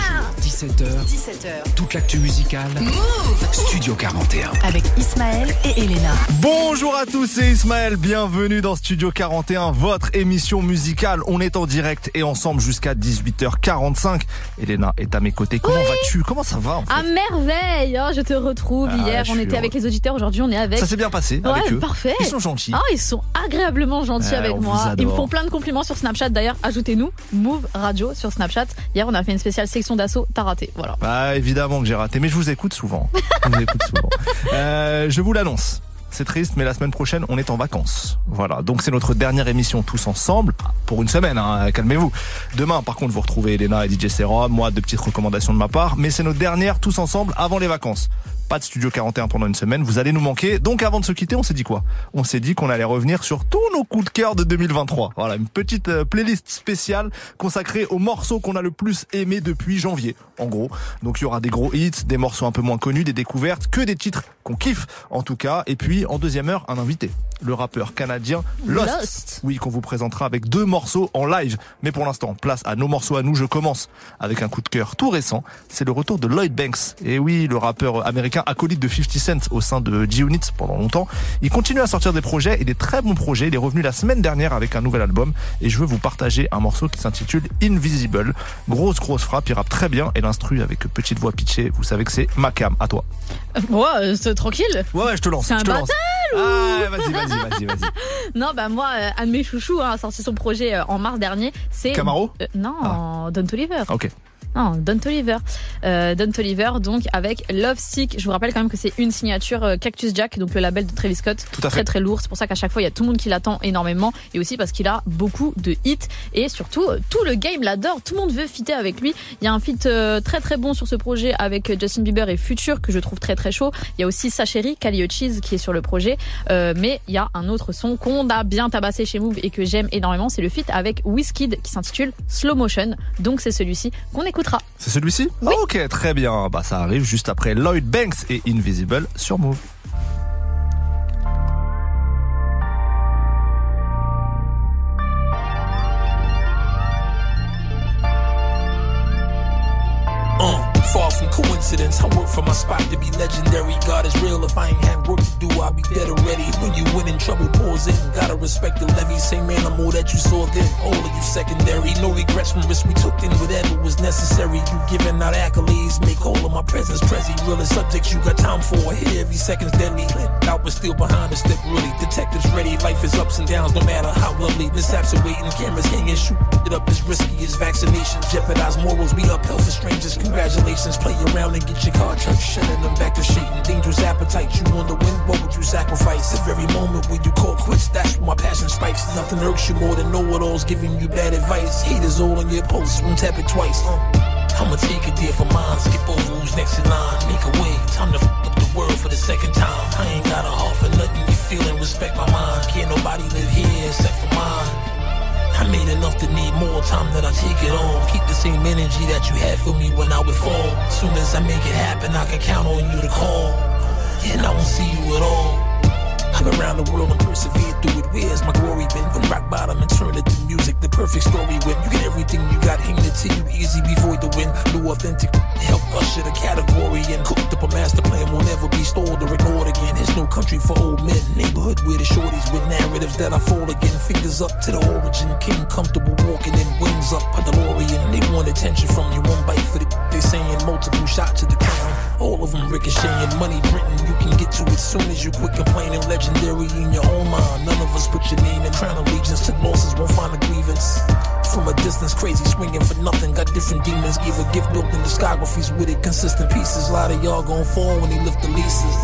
jours, 17h, 17h. toute l'actu musicale. Move Studio 41. avec Ismaël et Elena. Bonjour à tous, c'est Ismaël. Bienvenue dans Studio 41, votre émission musicale. On est en direct et ensemble jusqu'à 18h45. Elena est à mes côtés. Comment vas-tu? Comment ça va en fait? À merveille hein, Je te retrouve. Ah, Hier, on était avec les auditeurs. Aujourd'hui, on est avec. Ça s'est bien passé Ouais, avec eux. parfait. Ils sont gentils. Ah, ils sont agréablement gentils avec moi. Ils me font plein de compliments sur Snapchat. D'ailleurs, ajoutez-nous Move Radio sur Snapchat. Hier, on a fait une spéciale section d'assaut. T'as raté. Voilà. Ah, évidemment que j'ai raté, mais je vous écoute souvent. Euh, je vous l'annonce. C'est triste, mais la semaine prochaine, on est en vacances. Voilà. Donc, c'est notre dernière émission tous ensemble pour une semaine. Hein, Calmez-vous. Demain, par contre, vous retrouvez Elena et DJ Serum. Moi, de petites recommandations de ma part. Mais c'est notre dernière tous ensemble avant les vacances. Pas de Studio 41 pendant une semaine. Vous allez nous manquer. Donc, avant de se quitter, on s'est dit quoi? On s'est dit qu'on allait revenir sur tous nos coups de cœur de 2023. Voilà, une petite euh, playlist spéciale consacrée aux morceaux qu'on a le plus aimés depuis janvier. En gros. Donc, il y aura des gros hits, des morceaux un peu moins connus, des découvertes, que des titres qu'on kiffe, en tout cas. Et puis, en deuxième heure, un invité. Le rappeur canadien Lost. Lost. Oui, qu'on vous présentera avec deux morceaux en live. Mais pour l'instant, place à nos morceaux à nous. Je commence avec un coup de cœur tout récent. C'est le retour de Lloyd Banks. Et oui, le rappeur américain acolyte de 50 Cent au sein de G-Unit pendant longtemps. Il continue à sortir des projets et des très bons projets. Il est revenu la semaine dernière avec un nouvel album. Et je veux vous partager un morceau qui s'intitule Invisible. Grosse, grosse frappe. Il rappe très bien. Et l'instru avec petite voix pitchée. Vous savez que c'est ma cam. À toi. Ouais, euh, c'est tranquille. Ouais, je te lance. C'est un battle Ah, vas-y, vas-y, vas-y, vas-y. Non, bah moi, euh, un de mes chouchous hein, a sorti son projet euh, en mars dernier. C'est Camaro? Euh, Non, Ah. Don Toliver. Ok. Non, Don Toliver. Euh, Don Toliver, donc avec Love Sick. Je vous rappelle quand même que c'est une signature euh, Cactus Jack, donc le label de Travis Scott. Tout à fait. Très très lourd. C'est pour ça qu'à chaque fois, il y a tout le monde qui l'attend énormément. Et aussi parce qu'il a beaucoup de hits. Et surtout, euh, tout le game l'adore. Tout le monde veut fitter avec lui. Il y a un feat euh, très très bon sur ce projet avec Justin Bieber et Future que je trouve très très chaud. Il y a aussi sa chérie, Kali Cheese, qui est sur le projet. Euh, mais il y a un autre son qu'on a bien tabassé chez Move et que j'aime énormément. C'est le feat avec Wizkid qui s'intitule Slow Motion. Donc c'est celui-ci qu'on écoutera. C'est celui-ci Ok, très bien. Bah, ça arrive juste après Lloyd Banks et Invisible sur Move. From coincidence, I work for my spot to be legendary. God is real. If I ain't had work to do, I'll be dead already. When you win in trouble pours in, gotta respect the levy. Same animal that you saw then, all of you secondary. No regrets from risks we took in whatever was necessary. You giving out accolades, make all of my presence present. Realest subjects you got time for. Here every second's deadly. Out but still behind the step really. Detectives ready, life is ups and downs, no matter how lovely. Mishaps are waiting, cameras hanging, shoot it up as risky as vaccinations. Jeopardize morals, we upheld for strangers. Congratulations, play around and get your church. Sending them back to Satan. Dangerous appetite, you want to win, what would you sacrifice? The very moment when you call quits, that's when my passion spikes. Nothing irks you more than know-it-alls giving you bad advice. Haters all on your posts, won't tap it twice. Uh. I'ma take a deal for mine, skip over who's next in line, make a way. Time to f up the world for the second time. I ain't got a heart for nothing, you feeling, respect my mind. Can't nobody live here except for mine. I made enough to need more time that I take it all. Keep the same energy that you had for me when I would fall. Soon as I make it happen, I can count on you to call. And I won't see you at all. I've been around the world persevered through it. Where's my glory been? From rock bottom and turn it to music. The perfect story when you get everything you got handed to you easy before the win. New authentic help usher the category and cooked up a master plan will never be stalled or ignored again. There's no country for old men. Neighborhood where the shorties with narratives that I fall again. Fingers up to the origin. King comfortable walking in wings up a DeLorean. They want attention from you. One bite for the they saying multiple shots to the crown. All of them ricocheting, money printing. You can get to it soon as you quit complaining. Legendary in your own mind. None of us put your name in crown allegiance. Took losses, won't find a grievance. From a distance, crazy swinging for nothing. Got different demons. Give a gift built in discographies with it. Consistent pieces. A lot of y'all gon' fall when they lift the leases.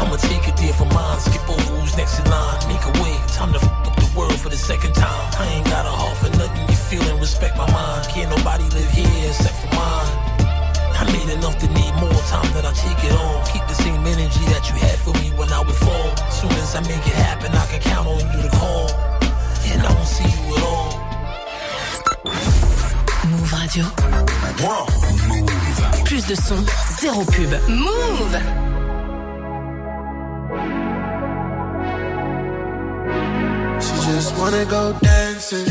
I'ma take it deal for mine. Skip over who's next in line. Make a way. Time to f up the world for the second time. I ain't got a heart for nothing. You feeling? Respect my mind. Can't nobody live here except for mine. I made enough to need more time that I take it all. Keep the same energy that you had for me when I would fall. Soon as I make it happen, I can count on you to call. And I won't see you at all. Move Radio. Plus de son, zéro pub. Move She just wanna go dancing.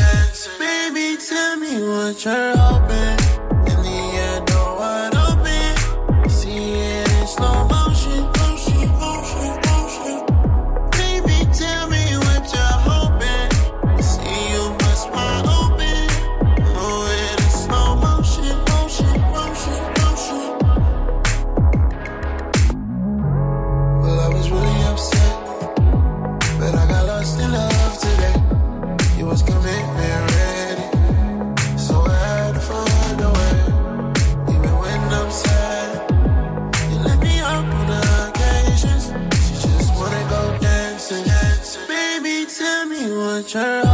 Baby, tell me what you're hoping. return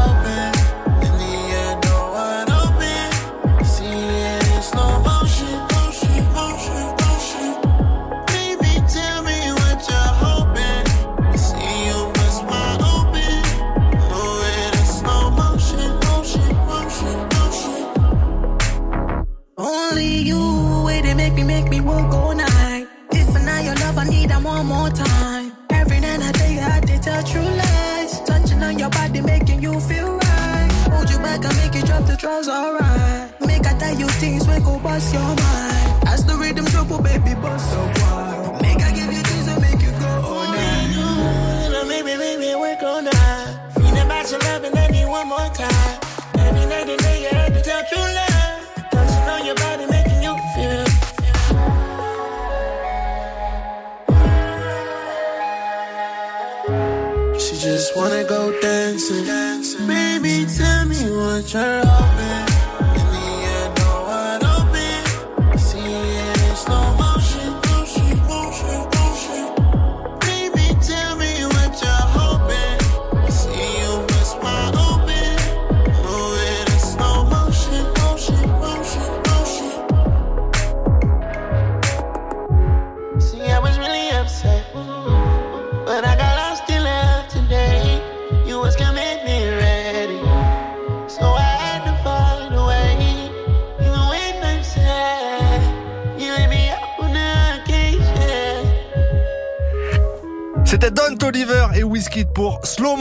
the alright. Make I tell you things, we go bust your mind. As the rhythm drop, oh baby, bust your wild.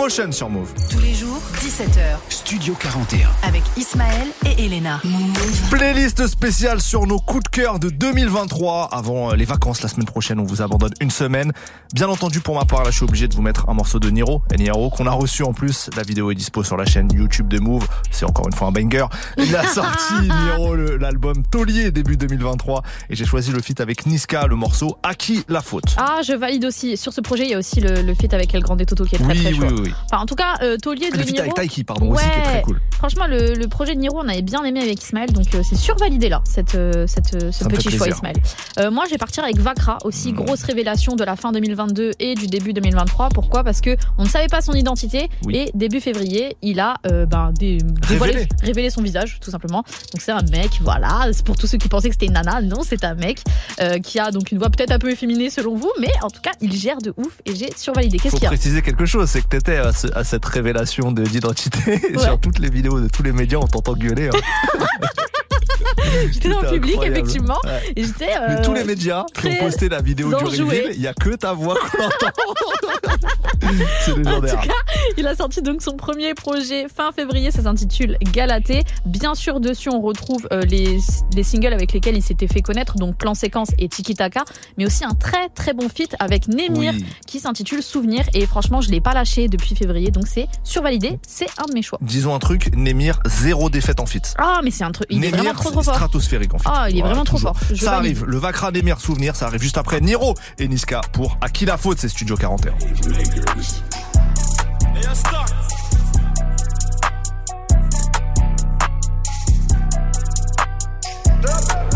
Pour Slow Motion sur Move. Tous les jours, 17h, Studio 41. avec Ismaël et Elena. Playlist spéciale sur nos coups de cœur de 2023 avant euh, les vacances la semaine prochaine. On vous abandonne une semaine. Bien entendu, pour ma part, là, je suis obligé de vous mettre un morceau de Niro, Niro, qu'on a reçu en plus. La vidéo est dispo sur la chaîne YouTube de Move. C'est encore une fois un banger. Il a sorti Niro, le- l'album Taulier début 2023. Et j'ai choisi le feat avec Niska, le morceau À qui la faute? Ah, je valide aussi. Sur ce projet, il y a aussi le, le feat avec El Grande Toto qui est très oui, très oui, chaud. oui, oui. Enfin, en tout cas, euh, Taulier de Le feat Niro. avec Taiki, pardon, aussi, qui est très cool. Franchement, le, le projet de Niro, on avait bien aimé avec Ismaël, donc euh, c'est survalidé là, cette, euh, cette, euh, ce petit choix. Ismaël. Moi, je vais partir avec Vakra, aussi Hmm. grosse révélation de la fin 2022 et du début 2023. Pourquoi? Parce que on ne savait pas son identité Oui. et début février, il a ben, des, dévoilé- Révélé. révélé son visage, tout simplement. Donc c'est un mec, voilà. Pour tous ceux qui pensaient que c'était une nana, non, c'est un mec qui a donc une voix peut-être un peu efféminée selon vous, mais en tout cas, il gère de ouf et j'ai survalidé. Qu'est-ce qu'il y a? préciser quelque chose, c'est que t'étais à, ce- à cette révélation de- d'identité sur toutes les vidéos de tous les médias, on t'entend gueuler. Ciao. J'étais dans le public, incroyable. effectivement. Ouais. Et j'étais. Mais euh, tous les médias qui ont posté la vidéo du reveal, il y a que ta voix qu'on entend. c'est En tout légendaire. cas, il a sorti donc son premier projet fin février, ça s'intitule Galaté. Bien sûr, dessus, on retrouve euh, les, les singles avec lesquels il s'était fait connaître, donc Plan Séquence et Tiki Taka, mais aussi un très très bon feat avec Nemir Oui. qui s'intitule Souvenir. Et franchement, je l'ai pas lâché depuis février, donc c'est survalidé, c'est un de mes choix. Disons un truc, Nemir, zéro défaite en fit. Ah, mais c'est un truc, il est vraiment trop trop fort. Stratosphérique en fit. Ah, il est vraiment trop toujours. fort. Je Ça arrive, le Vakra Nemir souvenir, ça arrive juste après Niro et Niska pour À qui la faute, c'est Studio 41.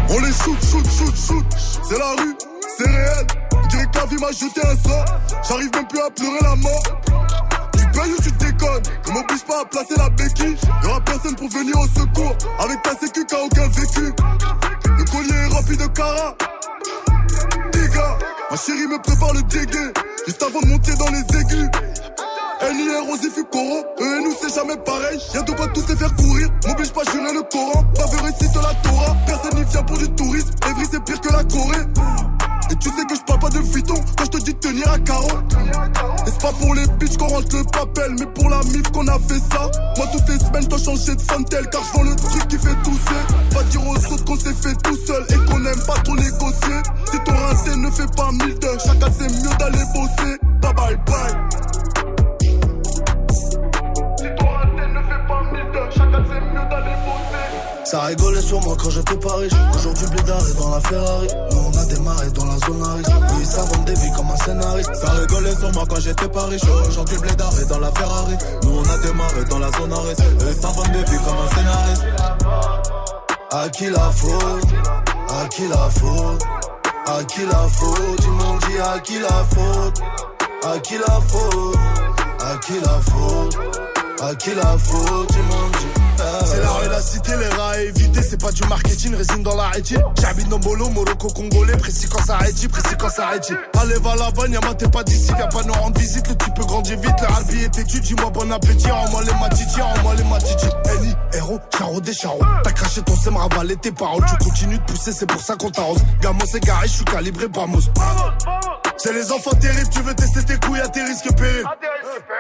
On les shoot, shoot, shoot, shoot. C'est la rue, c'est réel. On dirait que la vie m'a jeté un sort. J'arrive même plus à pleurer la mort. Ou tu déconnes Ne m'oblige pas à placer la béquille. Y'aura personne pour venir au secours. Avec ta sécu, qu'à aucun vécu. Le collier est rempli de cara. Gars, ma chérie me prépare le dégué. Juste avant de monter dans les aigus. NIR, Rosy, Fucoro. Eux et nous, c'est jamais pareil. Y'a de quoi tous les faire courir. M'oblige pas jurer le Coran. Pas récite la Torah. Personne n'y vient pour du tourisme. Evry, c'est pire que la Corée. Et tu sais que je parle pas de Vuitton quand je te dis de tenir à carreau. Et c'est pas pour les bitches qu'on rentre le papel, mais pour la mif qu'on a fait ça. Moi, toutes les semaines, dois changer de fantel car je le truc qui fait tousser. Va dire aux autres qu'on s'est fait tout seul et qu'on aime pas trop négocier. Si ton raté ne fait pas mille d'heures, chacun c'est mieux d'aller bosser. Bye bye bye. Ça rigolait sur moi quand j'étais pas riche. Aujourd'hui, blédard est dans la Ferrari. Nous, on a démarré dans la zone à. Oui, ça vend des vies comme un scénariste. Ça rigolait sur moi quand j'étais pas riche. Aujourd'hui, blédard est dans la Ferrari. Nous, on a démarré dans la zone à. Oui, ça vend des vies comme un scénariste. À qui la faute? À qui la faute? À qui la faute? Ils m'ont dit à qui la faute? À qui la faute? À qui la faute? À qui la faute? Ils m'ont dit C'est la rue, la les rats à éviter. C'est pas du marketing, résine dans la rétine. J'habite dans Bolo, Morocco, Congolais. Précis quand ça arrête, précis quand ça arrête. Allez, va là-bas, Nyama, t'es pas d'ici. Viens pas nous rendre visite. Le type peut grandir vite. Le ralbi est têtu. Dis-moi bon appétit. En-moi les matiti, en-moi les matiti. Eni, héros, charo des charros. T'as craché ton sème, ravalé tes paroles. Tu continues de pousser, c'est pour ça qu'on t'arrose. Gamin, c'est garé, je suis calibré, Bamos. C'est les enfants terribles, tu veux tester tes couilles à tes risques périls.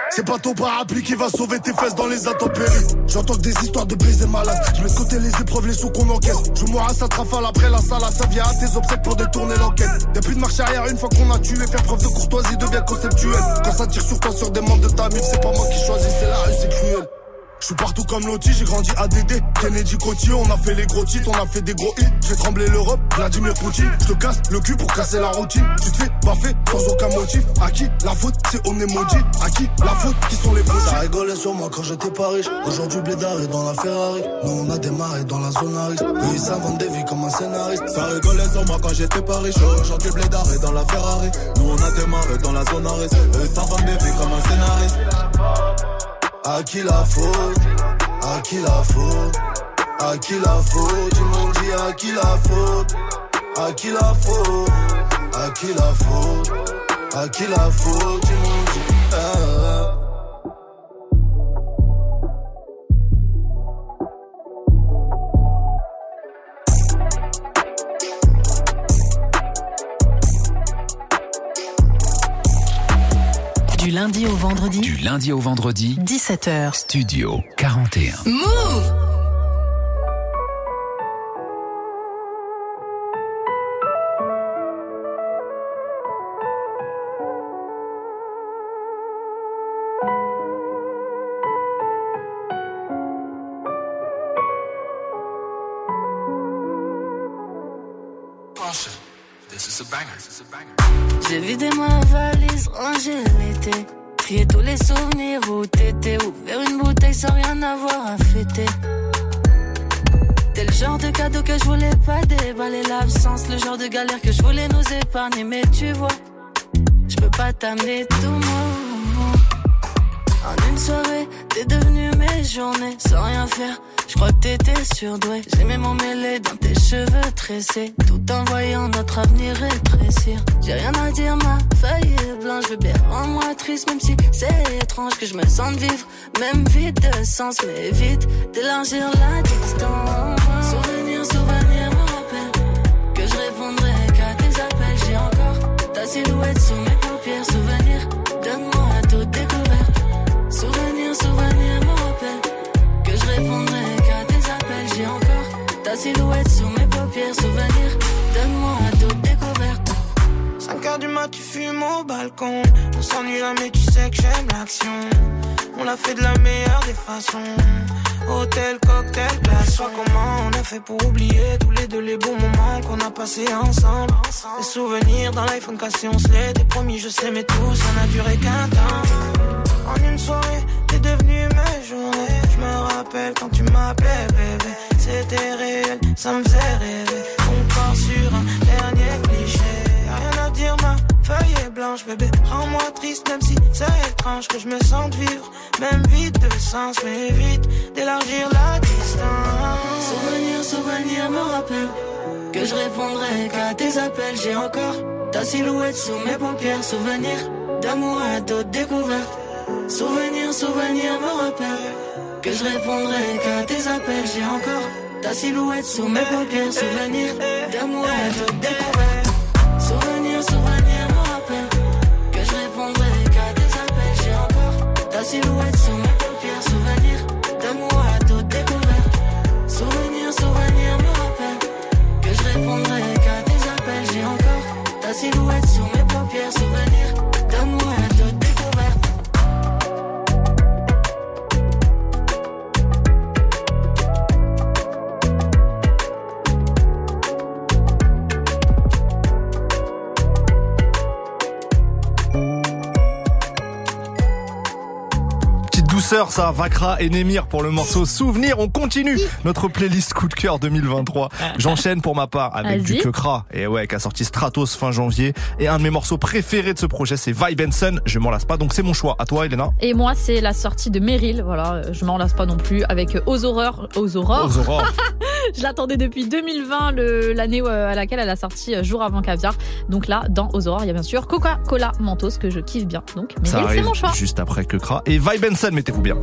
C'est pas ton parapluie qui va sauver tes fesses dans les intempéries. J'entends des histoires de baiser malades. Je mets de côté les épreuves, les sous qu'on encaisse. Je mourrai à sa trafale après la salle, ça vient à tes obsèques pour détourner l'enquête. Y'a plus de marche arrière une fois qu'on a tué. Faire preuve de courtoisie devient conceptuel. Quand ça tire sur toi, sur des membres de ta mif, c'est pas moi qui choisis, c'est la rue, c'est cruel. Je suis partout comme Loti, j'ai grandi à DD, Kennedy Coty, on a fait les gros titres, on a fait des gros hits. Je fais trembler l'Europe, Vladimir Poutine. Je te casse le cul pour casser la routine. Tu te fais baffer sans aucun motif. À qui la faute, c'est on est maudit. À qui la faute, qui sont les faux Ça rigolait sur moi quand j'étais pas riche. Aujourd'hui, blédard est dans la Ferrari. Nous, on a démarré dans la zone à risque. Eux, ils des vies comme un scénariste. Ça rigolait sur moi quand j'étais pas riche. Aujourd'hui, blédard est dans la Ferrari. Nous, on a démarré dans la zone à risque. Ils des vies comme un scénariste. À qui la faute? À qui la faute? À qui la faute? Ils m'ont dit à qui la faute? À qui la faute? À qui la faute? À qui la faute? Ils m'ont dit Du lundi au vendredi, Du lundi au vendredi, 17h. Studio 41. Move J'ai vidé ma valise, rangé l'été. Trié tous les souvenirs où t'étais. Ouvert une bouteille sans rien avoir à fêter. T'es le genre de cadeau que je voulais pas déballer l'absence. Le genre de galère que je voulais nous épargner. Mais tu vois, je peux pas t'amener tout moi. En une soirée, t'es devenu mes journées sans rien faire. Je crois que t'étais surdoué. J'aimais m'emmêler dans tes cheveux tressés, tout en voyant notre avenir rétrécir. J'ai rien à dire, ma feuille est blanche, bébé. Rends-moi triste, même si c'est étrange que je me sente vivre, même vide de sens, mais vite d'élargir la distance. Souvenir, souvenir me rappelle que je répondrai qu'à tes appels. J'ai encore ta silhouette sous mes paupières. Souvenir, silhouette sous mes paupières. Souvenir, donne-moi toute découverte. 5 heures du mat, tu fumes au balcon. On s'ennuie là, mais tu sais que j'aime l'action. On l'a fait de la meilleure des façons. Hôtel, cocktail, glace. Soit comment on a fait pour oublier tous les deux les bons moments qu'on a passés ensemble. Les souvenirs dans l'iPhone cassé, on se l'était promis, je sais, mais tout ça n'a duré qu'un temps. En une soirée, t'es devenu mes journées. Je me rappelle quand tu m'appelais bébé. C'était réel, ça me faisait rêver. Ton corps sur un dernier cliché. Rien à dire, ma feuille est blanche, bébé. Rends-moi triste, même si c'est étrange que je me sente vivre. Même vite de sens, mais vite d'élargir la distance. Souvenir, souvenir me rappelle que je répondrai qu'à tes appels. J'ai encore ta silhouette sous mes paupières. Souvenir d'amour à d'autres découvertes. Souvenir, souvenir me rappelle que je répondrai qu'à tes appels. J'ai encore ta silhouette sous mes paupières. Souvenir d'amour à d'autres découvertes. Souvenir, souvenir me rappelle que je répondrai qu'à tes appels. J'ai encore ta silhouette sous mes douceur ça, Vakra et Nemir pour le morceau Souvenir. On continue notre playlist coup de cœur 2023. J'enchaîne pour ma part avec du. Kekra et ouais qui a sorti Stratos fin janvier et un de mes morceaux préférés de ce projet c'est Vibe Sun. Je m'en lasse pas donc c'est mon choix. À toi Elena. Et moi, c'est la sortie de Meryl. Voilà, je m'en lasse pas non plus. Avec euh, Aux Horreurs. Aux Aurores. Aux aurores. Je l'attendais depuis 2020, le- l'année euh, à laquelle elle a sorti euh, Jour avant Caviar. Donc là, dans Aux Aurores, il y a bien sûr Coca-Cola Mentos que je kiffe bien. Donc Meryl, c'est mon choix. juste après Kekra et Vibe and Sun. Mettez-vous bien.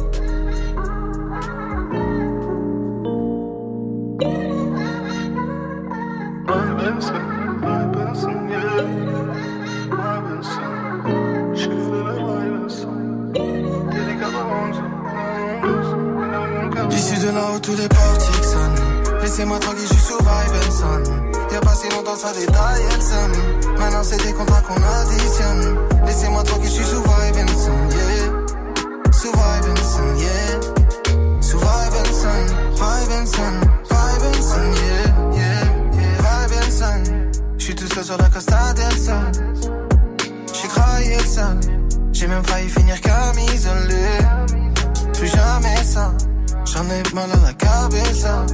Issu de là où les portiques sonnent. Laissez-moi tranquille, je suis sous vibe son. Y'a pas si longtemps ça détaille, elle. Maintenant c'est des contrats qu'on additionne. Laissez-moi tranquille, je suis sous vibe son, and son, vibe and son, yeah, yeah, yeah. Vibe and son. Je suis tout seul sur la Costa del Sol. J'ai craillé le sol. J'ai même failli finir comme isolé. Plus jamais ça. J'en ai mal à la cabeza.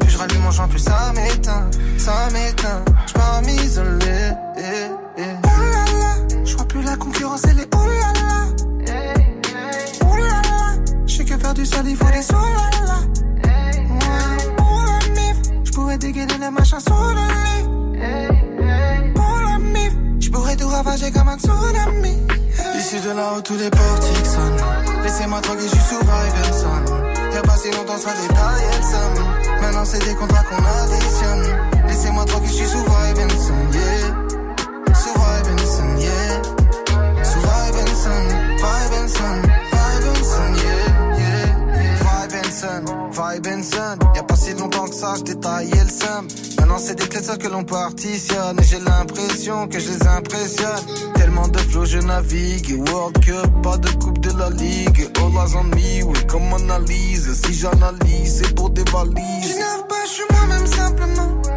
Plus je rallume mon joint, plus ça m'éteint. Ça m'éteint. J'pars m'isoler. Eh, eh. Oh là là. J'vois plus la concurrence, elle est oh là là. Oh là là. J'sais que faire du sale, il faut des oh là là. Dégainer les machins sous le lit. Oh la mif. J'pourrais tout ravager comme un tsunami. Issu de là où tous les portiques sonnent. Laissez-moi tranquille, je suis sous vibe. Y'a pas si longtemps, ça détaille, elle. Maintenant, c'est des contrats qu'on additionne. Laissez-moi tranquille, je suis sous vibe yeah. Sous vibe yeah. Sous vibe vibe vibe. Vibe vibe si longtemps que ça, je détaillais le. Maintenant, c'est des clés ça que l'on partitionne. Et j'ai l'impression que je les impressionne. Tellement de flow, je navigue. World Cup, pas de coupe de la ligue. All eyes on me, oui, comme analyse. Si j'analyse, c'est pour des valises. Je pas, je suis moi-même simplement.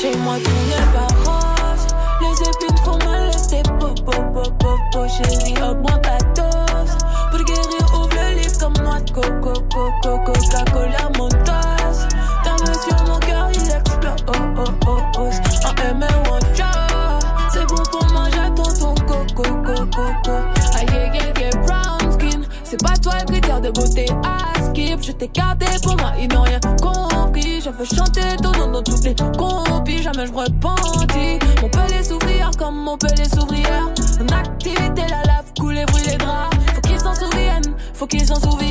Chez moi tout n'est pas rose. Les épines font mal, tes po po po po po Chérie, augmente ta dose. Pour guérir, ouvre le livre comme noix de coco coco Coca-Cola, mon tasse Ta main sur mon cœur, il explose. Oh, oh, oh, oh. En M en job C'est bon pour manger tonton coco coco coco Aïe aïe aïe aïe brown skin. C'est pas toi le critère de beauté. À skip. Je t'ai gardé pour moi, ils n'ont rien compris Je veux chanter ton nom dans toutes les compis Jamais je repentis. Mon pelé s'ouvrir comme mon pelé s'ouvrière En activité, la lave couler, brûle les draps. Faut qu'ils s'en souviennent, faut qu'ils s'en souviennent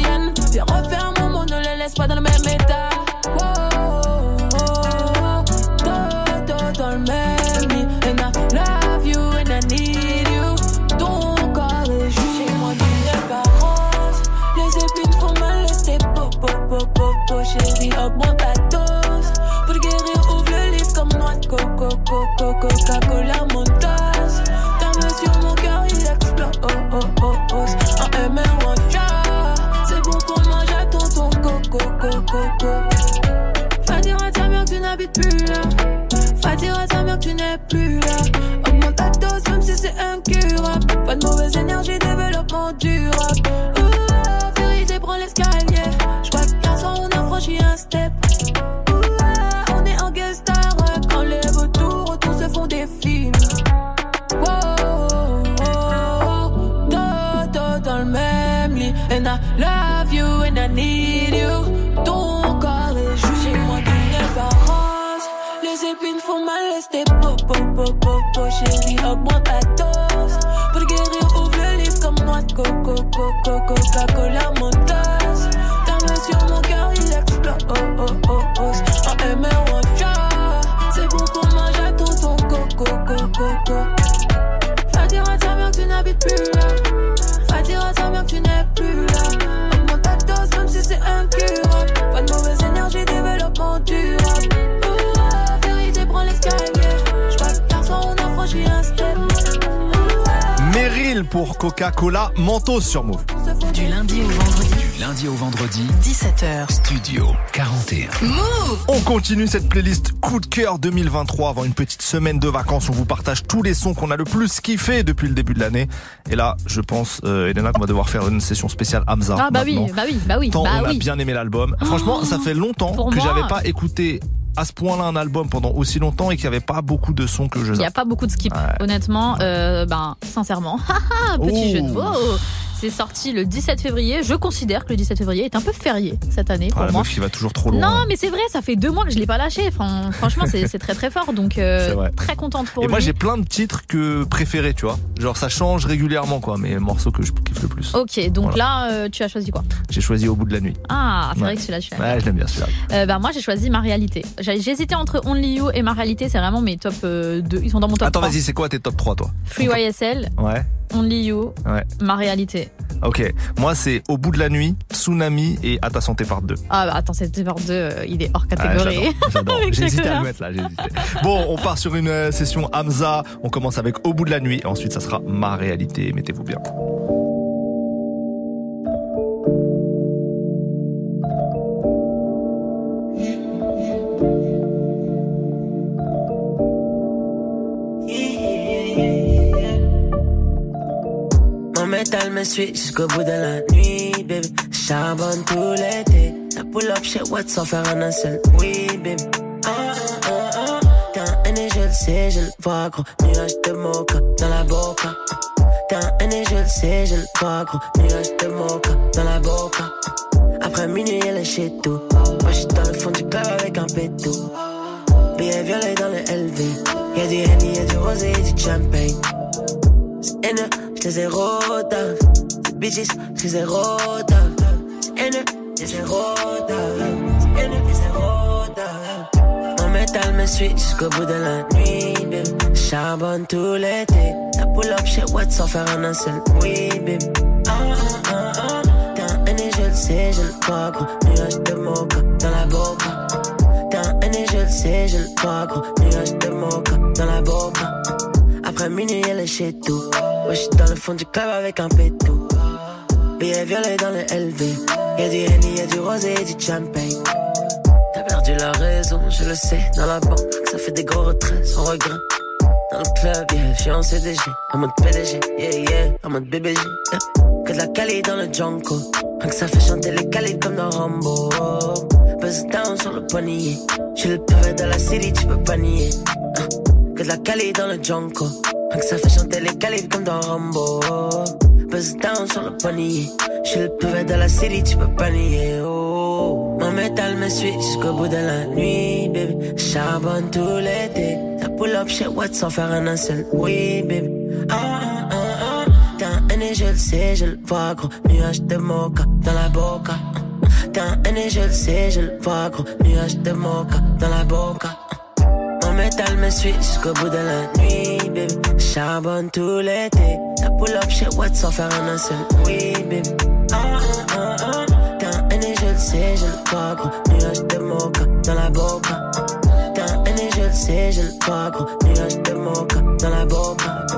Coca-Cola Mentos sur Move. Du lundi au vendredi, Du lundi au vendredi, 17h. Studio 41. Move On continue cette playlist coup de cœur 2023 avant une petite semaine de vacances. On vous partage tous les sons qu'on a le plus kiffé depuis le début de l'année. Et là, je pense, euh, Elena, qu'on va devoir faire une session spéciale Hamza. Ah bah oui, bah oui, bah oui, Tant bah on a oui. bien aimé l'album. Franchement, ça fait longtemps que j'avais pas écouté à ce point-là un album pendant aussi longtemps et qu'il n'y avait pas beaucoup de sons que je Il n'y a pas beaucoup de skip, Ouais. honnêtement. Euh, ben, sincèrement, petit Oh. jeu de mots. C'est sorti le 17 février. Je considère que le 17 février est un peu férié cette année pour Ah, moi. qui va toujours trop loin. Non, mais c'est vrai, ça fait deux mois que je l'ai pas lâché. Fran- franchement, c'est très très fort. Donc, euh, très contente pour Et lui. moi j'ai plein de titres que préférés, tu vois. Genre ça change régulièrement quoi, mais morceaux que je le plus. Ok, donc Voilà. là, euh, tu as choisi quoi J'ai choisi au bout de la nuit. Ah, c'est Ouais. vrai que celui-là, je suis Ouais, je l'aime bien celui-là. Euh, bah, moi, j'ai choisi ma réalité. J'ai- J'hésitais entre Only You et ma réalité. C'est vraiment mes top 2. Ils sont dans mon top Attends, 3. vas-y, c'est quoi tes top 3 toi Free YSL, Ouais. Only You, Ouais. ma réalité. Ok. Moi c'est au bout de la nuit, Tsunami et à ta santé part 2. Ah, bah, attends, cette part 2, il est hors Ah, catégorie. j'adore, j'adore. J'ai hésité à le mettre là, j'ai hésité. Bon, on part sur une euh, session Hamza. On commence avec Au bout de la nuit. Et ensuite, ça sera ma réalité. Mettez-vous bien. Métal me suit jusqu'au bout de la nuit, baby. Charbonne tout l'été. Ça pull up chez Watt sans faire un seul. Oui, baby. T'es un aîné, je le sais, je le vois, gros. Nuage de mocha dans la boca. T'es un aîné, je le sais, je le vois, gros. Nuage de mocha dans la boca. Après minuit, elle est chez tout. Moi, j'suis dans le fond du club avec un pétou. Billet violet dans le LV. Y'a du Henny, y'a du rosé, y'a du champagne. Haineux, j'les zéro taf. C'est bitches, j'les zéro taf. C'est haineux, j'ai zéro taf. C'est haineux, j'ai zéro taf. Mon métal me suit jusqu'au bout de la nuit, baby. Charbonne tout l'été. Ça pull up chez Watt sans faire un seul. Oui, baby. Ah, ah, ah. T'es un aîné, je le sais, je le vois, gros. Nuage de mocha dans la boca. T'es un aîné, je le sais, je le vois, gros. Nuage de mocha dans la boca. Après minuit, elle est chez tout. Moi, j'suis dans le fond du club avec un pétou. Billet violet dans le LV. Y'a du Henny, y'a du rosé, y'a du champagne. T'as perdu la raison, je le sais. Dans la banque, ça fait des gros retraits sans regret. Dans le club, yeah, j'suis en CDG. En mode PDG, yeah, yeah. En mode BBG. Que de la Cali dans le Junko. Rien que ça fait chanter les Cali comme dans Rambo. Buzz down sur le poignet. J'suis le pavé de la city, tu peux pas nier. Hein. Que de la Cali dans le Junko. Rien que ça fait chanter les Cali comme dans Rambo. Buzz down sur le poignet. J'suis le pavé de la city, tu peux pas nier. Oh. Mon métal me suit jusqu'au bout de la nuit, baby. Charbonne tout l'été. Ça pull up chez Watt sans faire un seul. Oui, baby. Ah, ah, ah, ah. T'es un aîné, je le sais, je le vois, gros. Nuage de mocha dans la boca. T'es un aîné, je le sais, je le vois, gros. Nuage de mocha dans la boca. Métal me suit jusqu'au bout de la nuit, baby. Charbonne tout l'été. Ça pull up chez Watt sans faire un seul. Oui, baby. Ah, ah, ah, ah. Un je le sais, je le vois, gros. Nuage de mocha dans la boca. T'es un je le sais, je le vois, gros. Nuage de mocha dans la boca.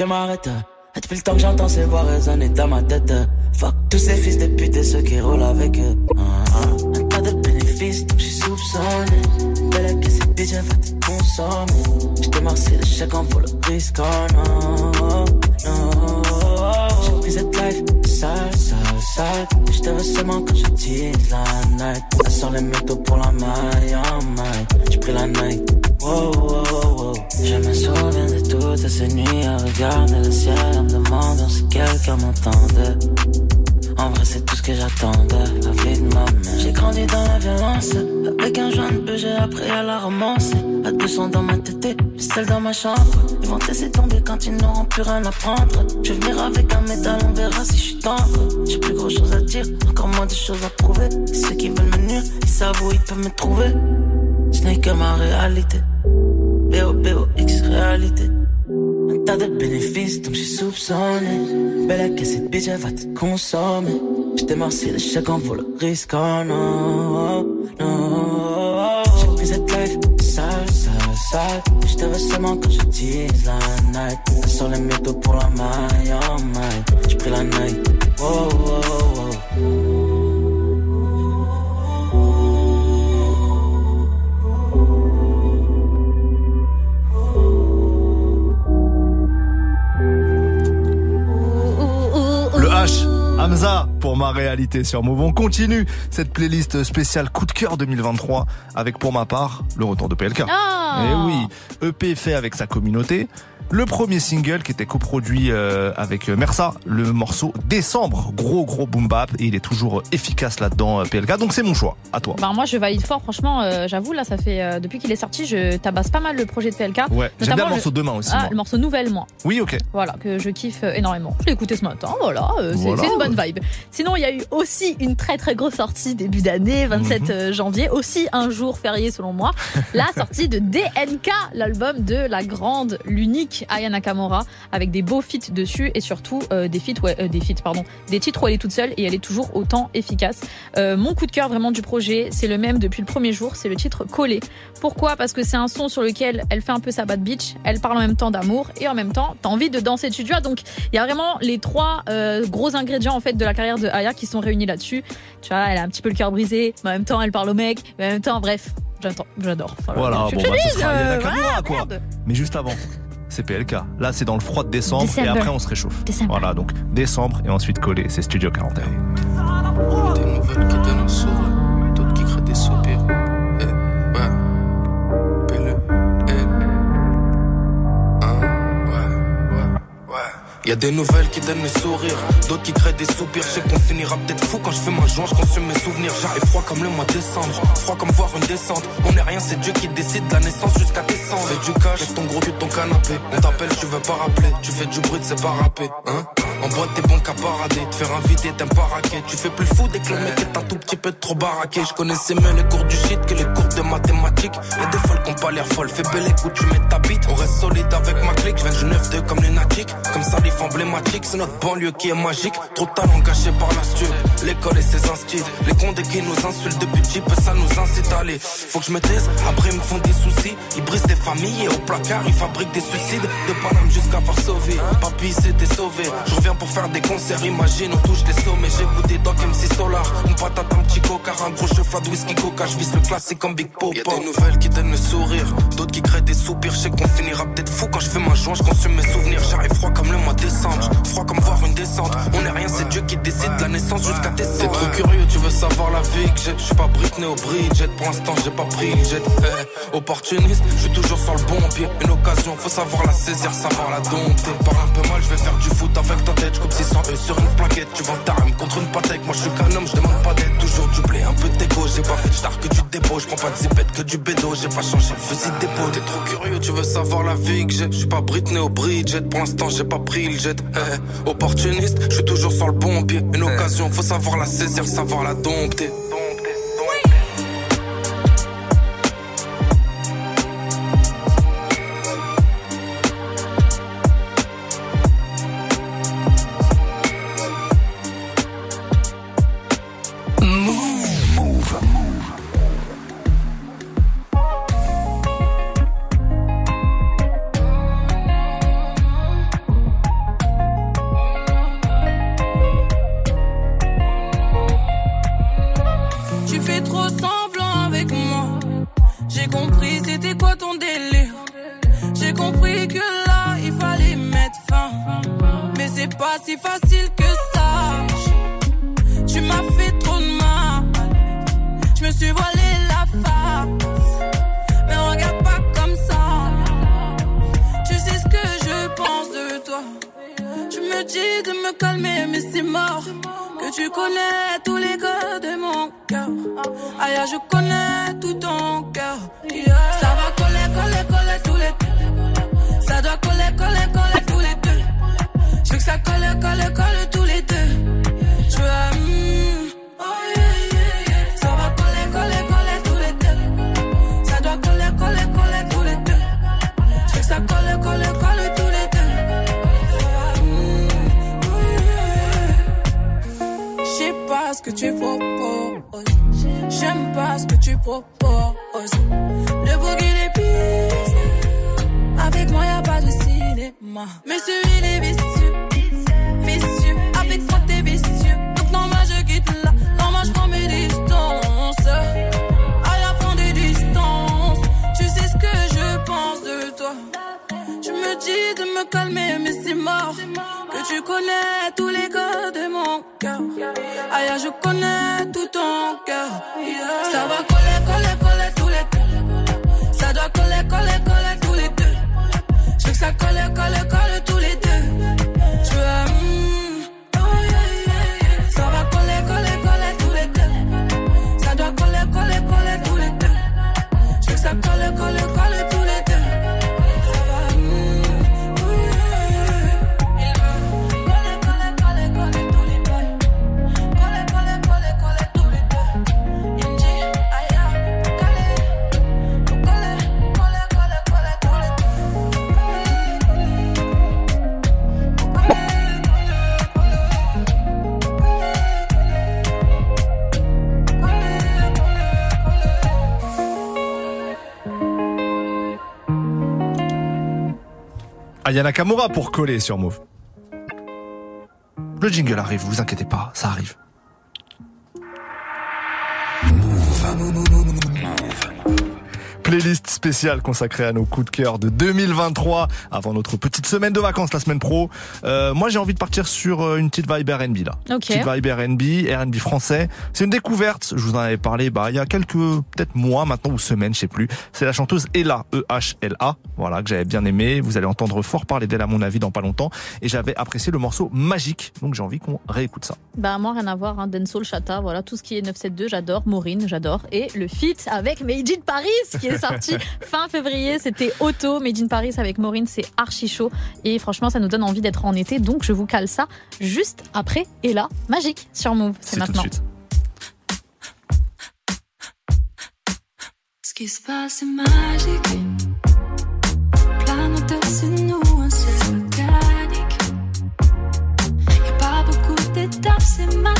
Dieu m'arrête. Depuis le temps que j'entends ces voix résonner dans ma tête. Fuck tous ces fils de pute et ceux qui roulent avec eux. Ah. Un tas de bénéfices, donc j'suis soupçonné. Belle que cette bitch, elle va te consommer. J'te c'est le chèque en vaut le risque. Oh non, non. J'ai pris cette life sale, sale, sale. J'te veux seulement quand je tease la night. Elle sort les métaux pour la maille, oh my. J'ai pris la night. Wow, wow, wow. Je me souviens de toutes ces nuits à regarder le ciel en me demandant si quelqu'un m'entendait. En vrai, c'est tout ce que j'attendais, la vie de ma mère. J'ai grandi dans la violence, avec un joint de j'ai appris à la romance. De son dans ma tête, seul dans ma chambre. Ils vont te laisser tomber quand ils n'auront plus rien à prendre. Je vais venir avec un métal, on verra si je suis tendre. J'ai plus grand chose à dire, encore moins de choses à prouver. Ceux qui veulent me nuire, ils savent où ils peuvent me trouver. Ce n'est que ma réalité. B-O-B-O-X réalité. Tas de bénéfices, donc j'suis soupçonné. Belle que cette bitch, elle va te consommer. Si le chèque en vaut le risque, oh non, non. J'ai pris cette life sale, sale, sale. J'te veux seulement quand je tease la night. Sort les métaux pour la maille, oh my. J'ai pris la night, réalité sur Move. On continue cette playlist spéciale coup de cœur 2023 avec pour ma part le retour de PLK. Ah. Et oui, EP fait avec sa communauté. Le premier single qui était coproduit euh, avec Mersa, le morceau Décembre, gros gros boom bap et il est toujours efficace là-dedans euh, PLK. Donc c'est mon choix. À toi. Bah moi je valide fort franchement euh, j'avoue là ça fait euh, depuis qu'il est sorti je tabasse pas mal le projet de PLK. Ouais, j'aime bien le morceau Demain aussi. Ah, moi. le morceau Nouvelle moi. Oui, ok. Voilà, que je kiffe euh, énormément. Je l'ai écouté ce matin, voilà, euh, c'est Voilà. une bonne vibe. Sinon, il y a eu aussi une très très grosse sortie début d'année, 27 Mhm. euh, janvier, aussi un jour férié selon moi, la sortie de DNK, l'album de la grande, l'unique Aya Nakamura, avec des beaux feats dessus et surtout euh, des feats, ouais, euh, des feats, pardon, des titres où elle est toute seule et elle est toujours autant efficace. Euh, mon coup de cœur vraiment du projet, c'est le même depuis le premier jour, c'est le titre Collé. Pourquoi? Parce que c'est un son sur lequel elle fait un peu sa bad bitch, elle parle en même temps d'amour et en même temps t'as envie de danser dessus. Tu vois, donc il y a vraiment les trois gros ingrédients en fait de la carrière de Aya qui sont réunis là-dessus. Tu vois, elle a un petit peu le cœur brisé, mais en même temps elle parle au mec, mais en même temps, bref, j'attends, j'adore. Voilà, bon, bah, ce sera Nakamura, quoi. merde. Mais juste avant, c'est PLK. Là, c'est dans le froid de décembre December. et après on se réchauffe. December. Voilà, donc décembre et ensuite collé, c'est Studio 41. Y a des nouvelles qui donnent le sourire, d'autres qui créent des soupirs. Je sais qu'on finira peut-être fou quand je fais ma joint, je consume mes souvenirs. J'arrive froid comme le mois de décembre, froid comme voir une descente. On est rien, c'est Dieu qui décide de la naissance jusqu'à descendre. Fais du cash, lève ton gros cul ton canapé. On t'appelle, tu veux pas rappeler. Tu fais du bruit, c'est pas rapper, hein. En boîte, t'es bon qu'à parader. Te faire inviter, t'aimes pas raquer. Tu fais plus fou dès que le mec est un tout petit peu trop baraqué. Je connaissais mieux les cours du shit que les cours de mathématiques. Y'a des folles qui ont pas l'air folles. Fais belle écoute, tu mets ta bite. On reste solide avec ma clique. Je viens du 9-2 comme lunatique. Comme emblématique, c'est notre banlieue qui est magique. Trop de talent gâché par l'astuce. L'école et ses instits. Les condés qui nous insultent depuis peu, ça nous incite à aller. Faut que je me taise, après ils me font des soucis. Ils brisent des familles et au placard, ils fabriquent des suicides. De Paname jusqu'à Varsovie. Papy s'était sauvé. Je reviens pour faire des concerts, imagine, on touche les sommets. J'écoute des docs MC Solar. Une patate, un petit coca, un gros cheval de whisky coca. Je vise le classique comme Big Pop. Y'a des nouvelles qui donnent le sourire, d'autres qui créent des soupirs. Je sais qu'on finira peut-être fou quand je fais ma joint, je consume mes souvenirs. J'arrive froid comme le mois décembre, froid comme voir une descente. On est rien, c'est Dieu qui décide de la naissance jusqu'à tes T'es trop curieux, tu veux savoir la vie que j'ai. Je suis pas Britney au Bridget, pour l'instant j'ai pas pris le jet. Eh, opportuniste, je suis toujours sur le bon pied. Une occasion, faut savoir la saisir, savoir la dompter. Parle un peu mal, je vais faire du foot avec ta tête. Je coupe 600 E sur une plaquette. Tu vends ta rame contre une pâtèque. Moi je suis qu'un homme, je demande pas d'aide. Toujours du blé, un peu d'égo. J'ai pas fait de star que du dépôt. Je prends pas de zipette que du bédo. J'ai pas changé le fusil d'épaule. T'es trop curieux, tu veux savoir la vie que j'ai. Je suis pas Britney au Bridget, pour l'instant j'ai pas pris le jet. Eh, opportuniste, je suis toujours sur le bon pied. Une occasion, faut savoir la saisir, savoir la dompter. Calmer, mais c'est mort. Que tu connais tous les gars de mon cœur. Aïe, je connais tout ton cœur. Ça va coller, coller, coller tous les deux. Ça doit coller, coller, coller tous les deux. Je veux que ça colle, colle, colle tous les deux. Je veux, tu proposes. J'aime pas ce que tu proposes. Le boogie les pistes. Avec moi, y a pas de cinéma. Mais celui est vicieux. Dis de me calmer, mais c'est mort. Que tu connais tous les gars de mon cœur. Aïe, je connais tout ton cœur. Ça va coller, coller, coller tous les deux. Ça doit coller, coller, coller tous les deux. Je veux que ça colle, colle, colle tous les deux. Aya Nakamura pour coller sur Move. Le jingle arrive, vous inquiétez pas, ça arrive. Playlist spéciale consacrée à nos coups de cœur de 2023 avant notre petite semaine de vacances la semaine pro. Euh, moi j'ai envie de partir sur euh, une petite vibe R&B là. Ok. Petite vibe R&B, R&B français. C'est une découverte. Je vous en avais parlé bah il y a quelques peut-être mois maintenant ou semaines, je sais plus. C'est la chanteuse Ella E H L A. Voilà que j'avais bien aimé. Vous allez entendre fort parler d'elle à mon avis dans pas longtemps et j'avais apprécié le morceau Magique. Donc j'ai envie qu'on réécoute ça. Bah moi rien à voir, hein. Dancehall, Chata, voilà tout ce qui est 972, j'adore, Maureen, j'adore, et le feat avec Made in Paris qui est sorti fin février, c'était Auto, Made in Paris avec Maureen, c'est archi chaud et franchement ça nous donne envie d'être en été, donc je vous cale ça juste après et là, magique sur Move, c'est C'est tout de maintenant. suite. Ce qui se passe est magique. Plane au-dessus de nous, un ciel volcanique. Y'a pas beaucoup d'étapes, c'est mathématique.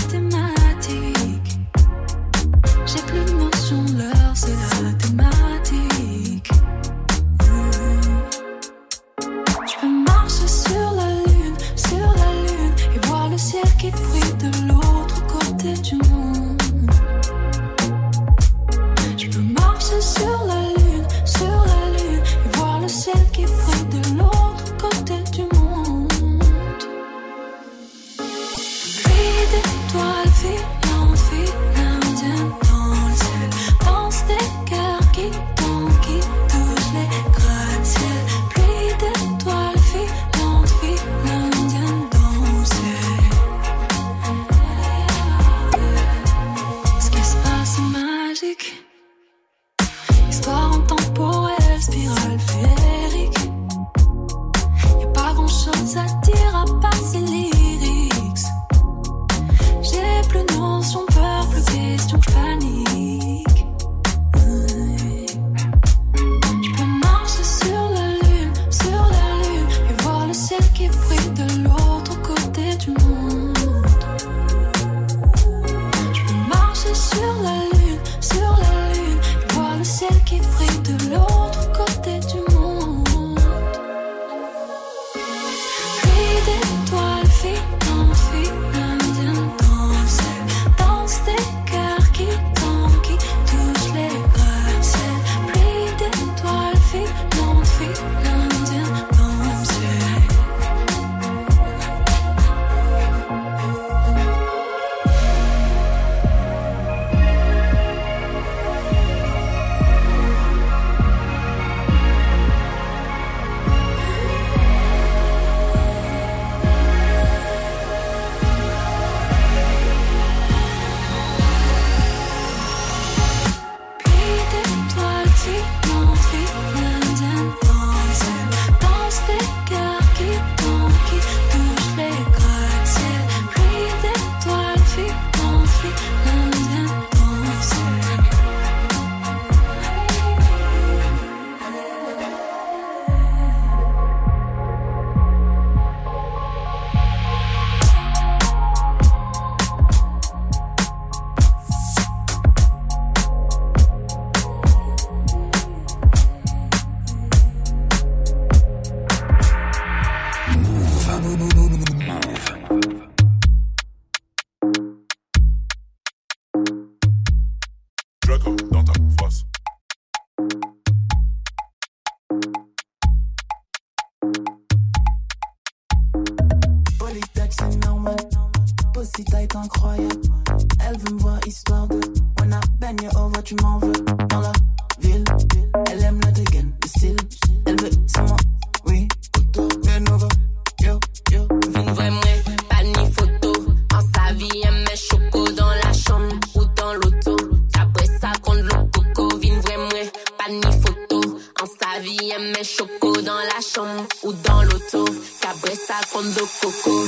Coco.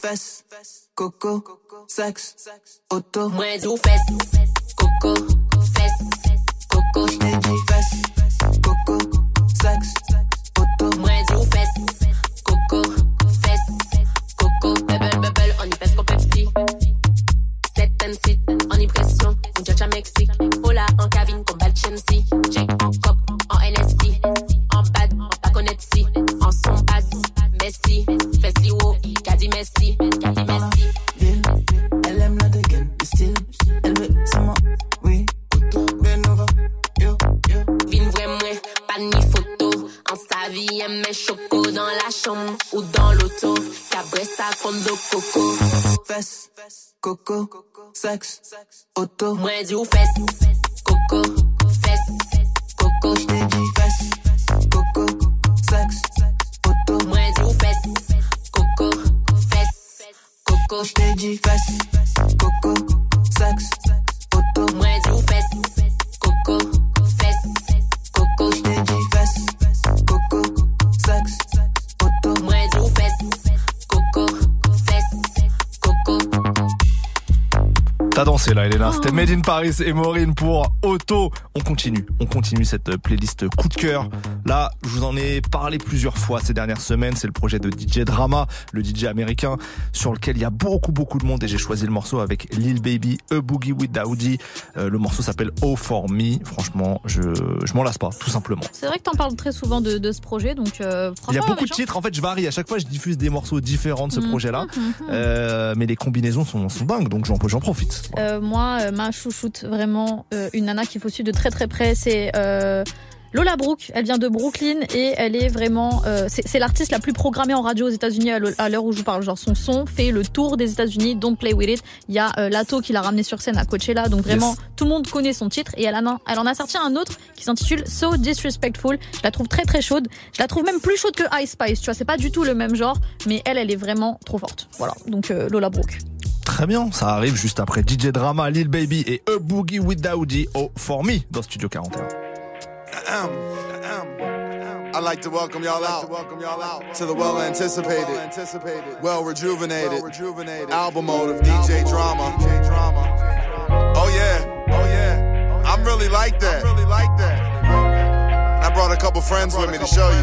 Fesse, coco, sexe, auto. Moi, du fesse, coco, fesse, coco. J't'ai dit fesse, coco, sexe, auto. Moi, du fesse, coco, fesse, coco. Bubble, bubble, on y pèse comme Pepsi. Set and sit, en impression, muchacha Mexique. Hola, en cabine, comme Balchensi. Check en cop, en NSC. En bad, pas connaître si. En son bad, Messi. Fessi, oh, Kadi Messi. Kadi Messi. Ville, elle aime le dégaine, le style. Elle veut, moi, oui. Benova, yo, yo. Vin vraiment, pas ni photo. En sa vie, elle met choco dans la chambre ou dans l'auto. Contre de coco. Fesse, coco, sexe, auto. Moi, du fesse, coco, fesse, coco. J't'ai dit fesse, coco, sexe, coco. J't'ai dit fesse, coco, sexe, auto. T'as dansé là, Elena. C'était Made in Paris et Maureen pour Auto. On continue, on continue cette playlist coup de cœur. Là, je vous en ai parlé plusieurs fois ces dernières semaines. C'est le projet de DJ Drama, le DJ américain, sur lequel il y a beaucoup, beaucoup de monde. Et j'ai choisi le morceau avec Lil Baby, A Boogie with Daoudi. Euh, le morceau s'appelle Oh For Me. Franchement, je, je m'en lasse pas, tout simplement. C'est vrai que t'en parles très souvent de, de ce projet, donc euh, franchement. Il y a beaucoup de titres. En fait, je varie. À chaque fois, je diffuse des morceaux différents de ce Mhm, projet-là. mhm. Euh, mais les combinaisons sont, sont dingues, donc j'en profite. Euh, moi, euh, ma chouchoute, vraiment euh, une nana qu'il faut suivre de très très près, c'est euh, Lola Brooke. Elle vient de Brooklyn et elle est vraiment, euh, c'est l'artiste la plus programmée en radio aux États-Unis à l'heure- où je vous parle. Genre son son fait le tour des États-Unis. Don't play with it. Il y a Lato qui l'a ramené sur scène à Coachella, donc vraiment Yes. tout le monde connaît son titre et elle en a, elle en a sorti un autre qui s'intitule So Disrespectful. Je la trouve très très chaude. Je la trouve même plus chaude que Ice Spice. Tu vois, c'est pas du tout le même genre, mais elle, elle est vraiment trop forte. Voilà. Donc Lola Brooke. Très bien, ça arrive juste après DJ Drama, Lil Baby et A Boogie with Daoudi au For Me dans Studio 41. I'd like to welcome y'all out to the well anticipated, well rejuvenated album mode of DJ Drama. Oh yeah, oh yeah, I'm really like that. I brought a couple friends with me to show you.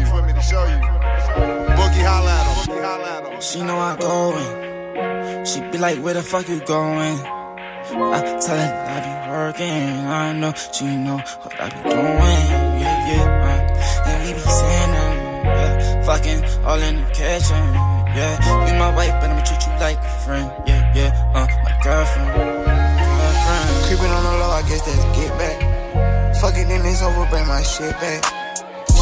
Boogie holla at 'em. She know I go in. She be like, where the fuck you going? I tell her I be working. I know she know what I be doing. Yeah, yeah. Uh, and we be saying, um, yeah, fucking all in the kitchen. Yeah, you my wife, but I'ma treat you like a friend. Yeah, yeah. Uh, my girlfriend. Girlfriend. Creeping on the low, I guess that's get back. Fuck it, then it's over, bring my shit back.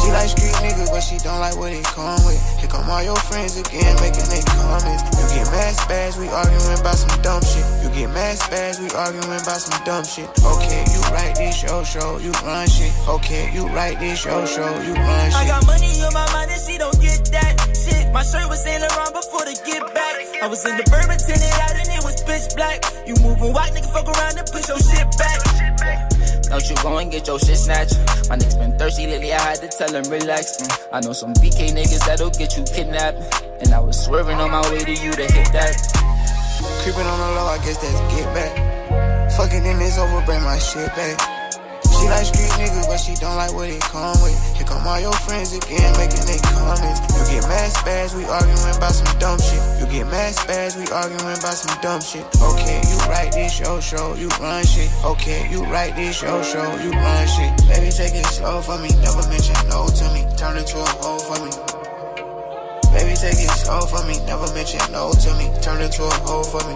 She like street niggas, but she don't like what it come with. Here come all your friends again, making they comments. You get mad spaz, we arguing about some dumb shit. You get mad spaz, we arguing about some dumb shit. Okay, you write this your show, you run shit. Okay, you write this your show, you run shit. I got money on my mind and she don't get that shit. My shirt was Saint Laurent before the get back. I was in the bourbon tinted out and it was pitch black. You moving white nigga fuck around and push your shit back. Don't you go and get your shit snatched. My niggas been thirsty lately, I had to tell him relax. Mm, I know some BK niggas that'll get you kidnapped. And I was swerving on my way to you to hit that. Creeping on the low, I guess that's get back. Fucking then it's over, bring my shit back. She like street niggas, but she don't like what it come with. Here come all your friends again, making they comments. You get mad spaz, we arguing about some dumb shit. You get mad spaz, we arguing about some dumb shit. Okay, you write this your show, you run shit. Okay, you write this your show, you run shit. Baby, take it slow for me, never mention no to me. Turn it to a hoe for me. Baby, take it slow for me, never mention no to me. Turn it to a hoe for me.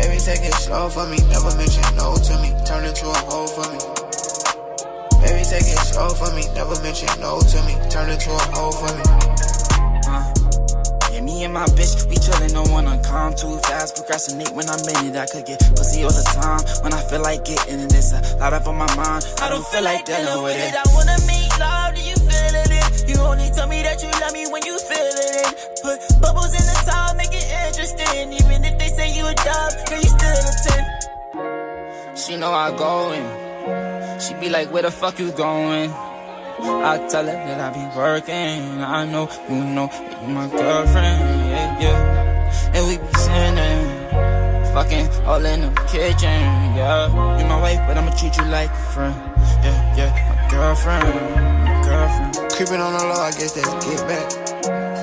Baby, take it slow for me, never mention no to me. Turn it to a hoe for me. Baby, take it slow for me, never mention no to me. Turn it to a hoe for me. Uh, Yeah, me and my bitch, we chillin', don't wanna calm too fast. Procrastinate when I'm in it, I could get pussy all the time. When I feel like getting it, it's a lot up on my mind. I don't feel like dealing with it. I wanna make love, do you feeling it? You only tell me that you love me when you feeling it. Put bubbles in the top, make it interesting. Even if they say you a dub, girl, you still a 10. She know I go in. She be like, where the fuck you going? I tell her that I be working. I know you know that you my girlfriend, yeah, yeah. And we be sinning, fucking all in the kitchen, yeah. You my wife, but I'ma treat you like a friend, yeah, yeah. My girlfriend, my girlfriend. Creeping on the low, I guess that's get back.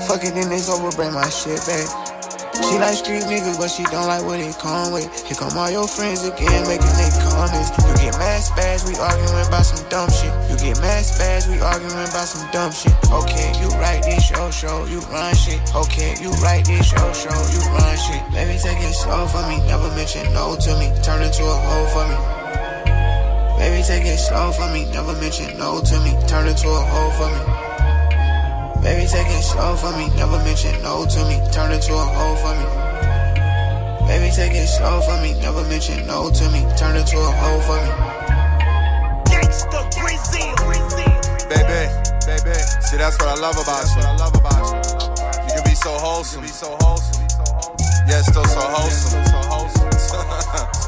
Fucking in this over, bring my shit back. She like street niggas, but she don't like what it come with. Here come all your friends again, making they comments. You get mad spaz, we arguing about some dumb shit. You get mad spaz, we arguing about some dumb shit. Okay, you write this show, show, you run shit. Okay, you write this show, show, you run shit. Baby, take it slow for me, never mention no to me. Turn into a hoe for me. Baby, take it slow for me, never mention no to me. Turn into a hoe for me. Baby, take it slow for me. Never mention no to me. Turn into a hoe for me. Baby, take it slow for me. Never mention no to me. Turn into a hoe for me. Gangsta Brazil. Baby, baby. See, that's what I love about you. I love about you. You can be so wholesome. be so wholesome. Yeah, still so wholesome. Boogie,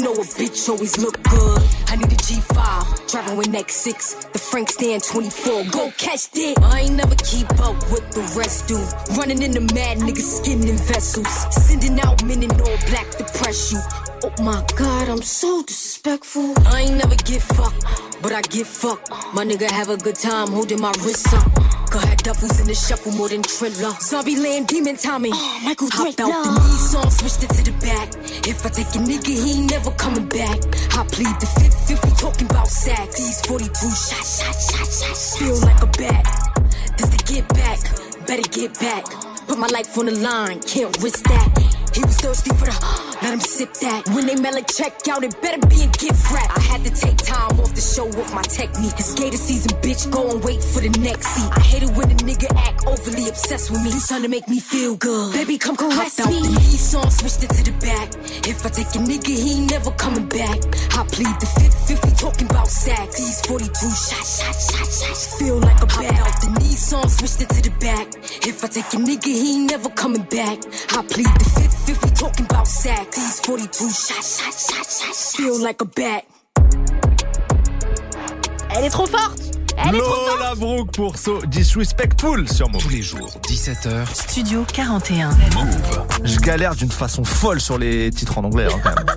you know a bitch always look good. I need a G5, driving with next six. The Frank stand 24, go catch that. I ain't never keep up with the rest do. Running in the mad niggas, skin in vessels. Sending out men in all black to press you. Oh my god, I'm so disrespectful. I ain't never get fucked, but I get fucked. My nigga have a good time holding my wrist up. Got had duffels in the shuffle more than Triller. Zombie land, demon Tommy. Oh, Michael Hopped out the Nissan, switched it to the back. If I take a nigga, he ain't never coming back. I plead the fifth if we talking about sacks. These 42 shots, shots, shots, shots. Feel like a bat. This to get back, better get back. Put my life on the line, can't risk that. He was thirsty for the, let him sip that. When they mail a check out, it better be a gift wrap. I had to take time off to show off my technique. It's gator season, bitch, go and wait for the next seat. I hate it when a nigga act overly obsessed with me. He's trying to make me feel good. Baby, come caress Hopped me. out the Nissan, switched it to the back. If I take a nigga, he ain't never coming back. I plead the fifth if we talking about sacks. These 42 shots, shots, shots, shots. Feel like a bat. out the Nissan, switched it to the back. If I take a nigga, he ain't never coming back. I plead the fifth if we talking about sacks. These 42 shots, shots, shots, shots. Feel like a bat. Elle est trop forte Elle est trop forte Lola Brooke pour So Disrespectful sur Move. Tous les jours, 17h, Studio 41. Move. Je galère d'une façon folle sur les titres en anglais, hein, quand même.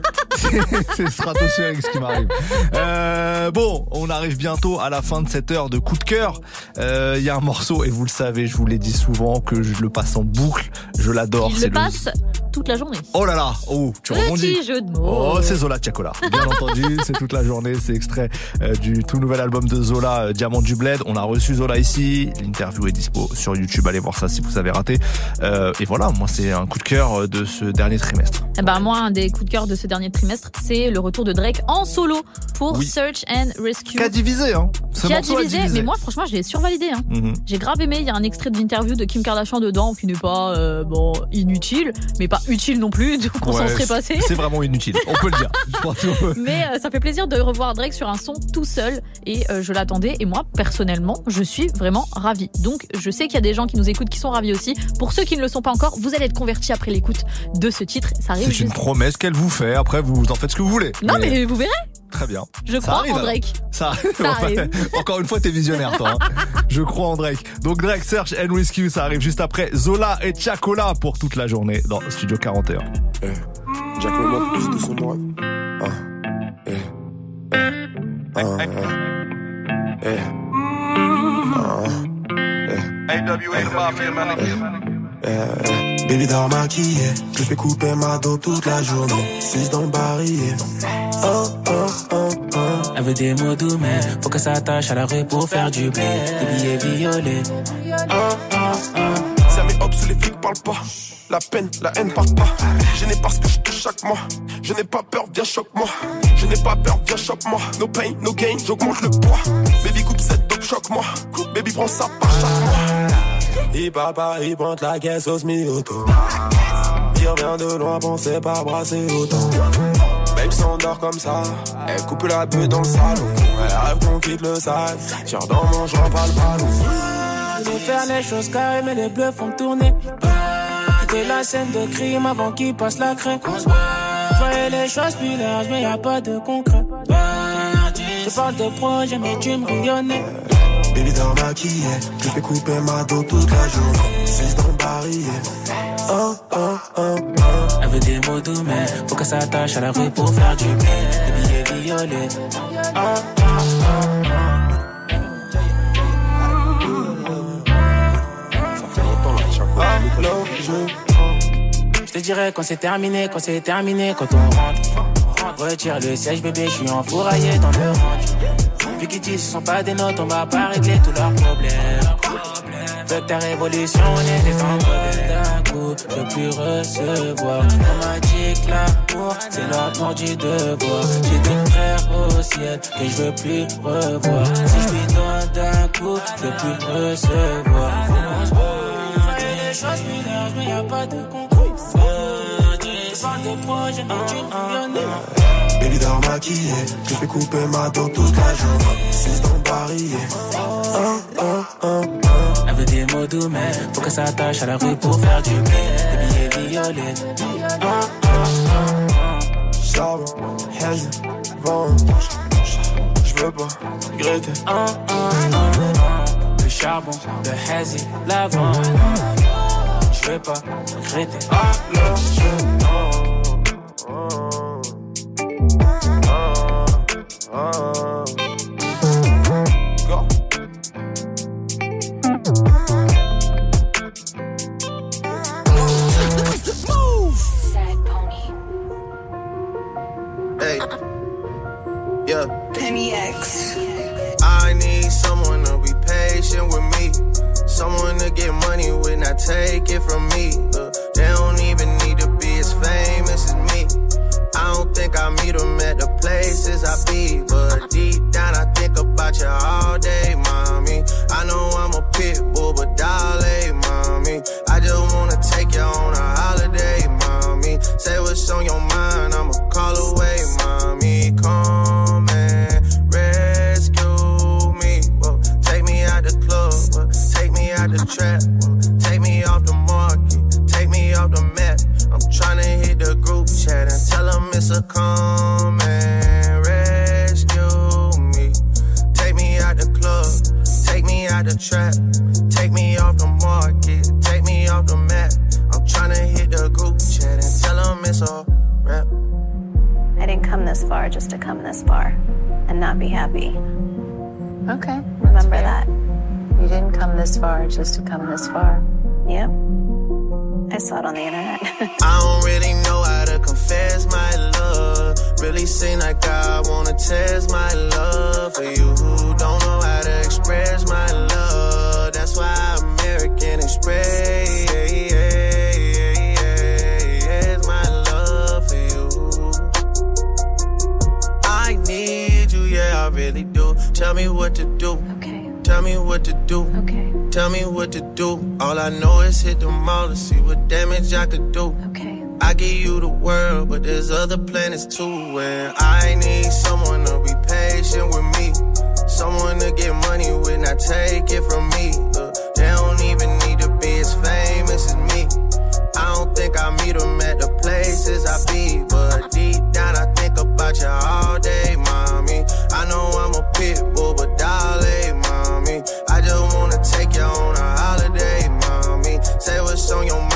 C'est- stratosphérique ce qui m'arrive. Euh, bon, on arrive bientôt à la fin de cette heure de coup de cœur. Euh, Il y a un morceau, et vous le savez, je vous l'ai dit souvent, que je le passe en boucle. Je l'adore. Il c'est le passe toute la journée. Oh là là, oh, tu rebondis. Petit jeu de mots. Oh, c'est Zola Tiakola. Bien entendu, c'est toute la journée. C'est extrait euh, du tout nouvel album de Zola, euh, Du Bled. On a reçu Zola ici. L'interview est dispo sur YouTube. Allez voir ça si vous avez raté. Euh, et voilà, moi, c'est un coup de cœur euh, de ce dernier trimestre. Eh ben, moi, un des coups de cœur de ce dernier trimestre, c'est le retour de Drake en solo pour Oui. Search and Rescue. Qu'a divisé, hein. Ce Qui a divisé, mais moi, franchement, je l'ai survalidé. Hein. Mhm. J'ai grave aimé. Il y a un extrait de l'interview de Kim Kardashian dedans qui n'est pas euh, bon inutile, mais pas utile non plus. Donc on s'en Ouais, serait passé. C'est vraiment inutile. On peut le dire. Mais euh, ça fait plaisir de revoir Drake sur un son tout seul et euh, je l'attendais et moi personnellement je suis vraiment ravie. Donc je sais qu'il y a des gens qui nous écoutent qui sont ravis aussi. Pour ceux qui ne le sont pas encore, vous allez être convertis après l'écoute de ce titre. Ça arrive C'est une promesse qu'elle vous fait. Après, vous en faites ce que vous voulez. Non mais vous verrez. Très bien. Je Ça crois arrive, en. Drake. Ça, Ça arrive. Encore une fois, t'es visionnaire, toi. hein. Je crois en Drake. Donc Drake, Search and Rescue, ça arrive juste après Zola et Chacola pour toute la journée dans Studio 41. Jack Remote, plus. Ah, eh, eh, ah, eh, eh, ah. Baby dort maquillé, je fais couper ma dos toute la journée. 6 dans le barillet? Oh, oh, oh, oh. Elle veut des mots doux, mais faut que ça attache à la rue pour faire du blé. Des billets violets. Oh, oh, oh. Ça met hop sous les flics parle pas. La peine, la haine part pas. Je n'ai pas ce que je touche chaque mois. Je n'ai pas peur, viens choque-moi. Je n'ai pas peur, viens choque-moi. No pain, no gain, j'augmente le poids. Baby coupe cette dope, choque-moi. Baby prends ça par chaque mois. Il papa, il pointe la caisse au semi-auto. Il revient de loin, pensez pas brasser autant. Babe s'endort comme ça, elle coupe la bulle dans le salon. Elle rêve qu'on quitte le sale, tire dans mon joint, pas le ballon. Je veux faire les choses carrées, mais les bleus font tourner. Quitter la scène de crime avant qu'il passe la craie. Je voyais les choses plus larges, mais y a pas de concret. Je parle de projet, mais tu me bouillonnais. Baby dans maquillé, je fais couper ma dos toute la journée. 6 dans le barillet. Oh, oh, oh, oh. Elle veut des mots doux, mais faut que ça attache à la rue pour faire du blé. Des billets violets. Oh, oh, oh, Je te dirais quand c'est terminé, quand c'est terminé, quand on rentre. Retire le siège, bébé, je suis enfouraillé dans le range. Vu qu'ils disent ce sont pas des notes, on va pas régler tous leurs problèmes. Fuck ta révolution, on est D'un coup, je peux plus recevoir. On m'a dit que l'amour, c'est l'ordre du devoir. J'ai des frères au ciel que je veux plus revoir. Si je lui donne d'un coup, je peux plus recevoir. Choses pas de. Parle de projet, mais tu me Baby dort maquillé, je fais couper ma dos toute la journée. 6 dans oh. Elle veut des mots doux, mais faut que ça attache à la rue pour faire du blé. Des billets violets. Charbon, hazy, vent. Je veux pas regretter. Le charbon, le hazy, l'avant. Je veux pas regretter. Alors, je Go. Move. Hey. Yeah. Penny X. I need someone to be patient with me. Someone to get money take it from me. They don't even need to be as famous as me. I don't think I meet them at the places I be. But I on the internet. I don't really know how to confess my love. Really seem like I wanna test my love for you who don't know how to express my love. That's why American Express my love for you. I need you, yeah, I really do. Tell me what to do. Okay. Tell me what to do. Okay. Tell me what to do. All I know is hit the mall to see what damage I could do. Okay. I give you the world, but there's other planets too. And I need someone to be patient with me. Someone to get money with, not take it from me. Look, they don't even need to be as famous as me. I don't think I meet them at the places I be. But deep down, I think about you all day, mommy. I know I'm a pit bull, but darling, just wanna take you on a holiday, mommy. Say what's on your mind,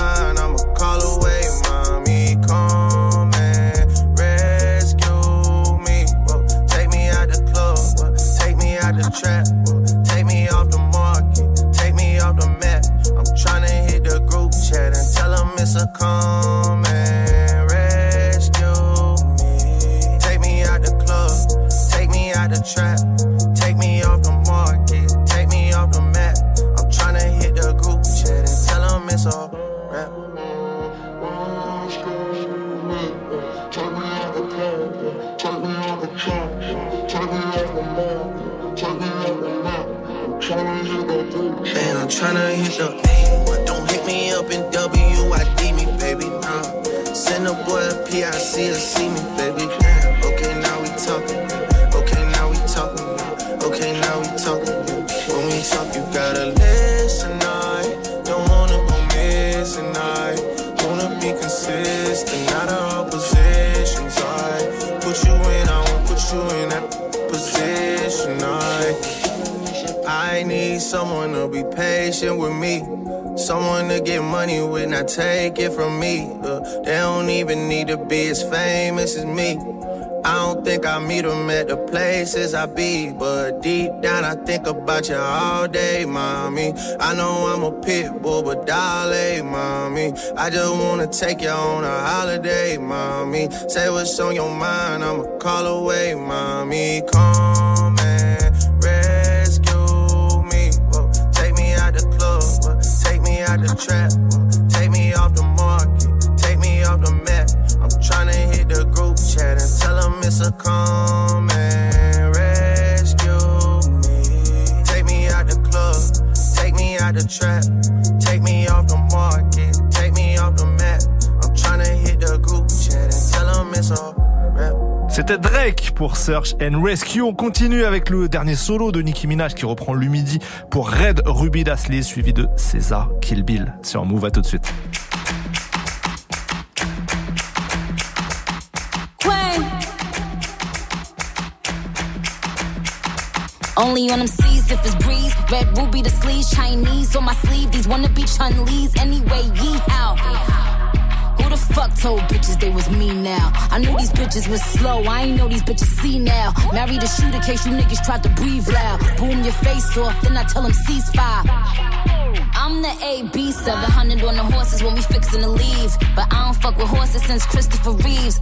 PIC to see me, baby. Okay, now we talking. Okay, now we talking. Okay, now we talking. When we talk, you gotta listen. I don't wanna go missing. I wanna be consistent, not all positions. I put you in, I won't put you in that position. I I need someone to be patient with me. Someone to get money with, not take it from me. They don't even need to be as famous as me. I don't think I meet them at the places I be, but deep down I think about you all day, mommy. I know I'm a pit bull, but darling, eh, mommy. I just wanna take you on a holiday, mommy. Say what's on your mind, I'ma call away, mommy. Come and rescue me. Take me out the club, take me out the trap, C'était Drake pour Search and Rescue. On continue avec le dernier solo de Nicki Minaj qui reprend Lumidi pour Red Ruby Dasley suivi de César Kill Bill sur Move. À tout de suite. Only on them seas if it's breeze. Red ruby the sleeves, Chinese on my sleeve. These wanna be Chun Lee's anyway. Yee how. Who the fuck told bitches they was me now? I knew these bitches was slow. I ain't know these bitches see now. Married a shooter case you niggas tried to breathe loud. Boom your face off, then I tell them ceasefire. I'm the AB 700 on the horses when we fixin' to leave. But I don't fuck with horses since Christopher Reeves.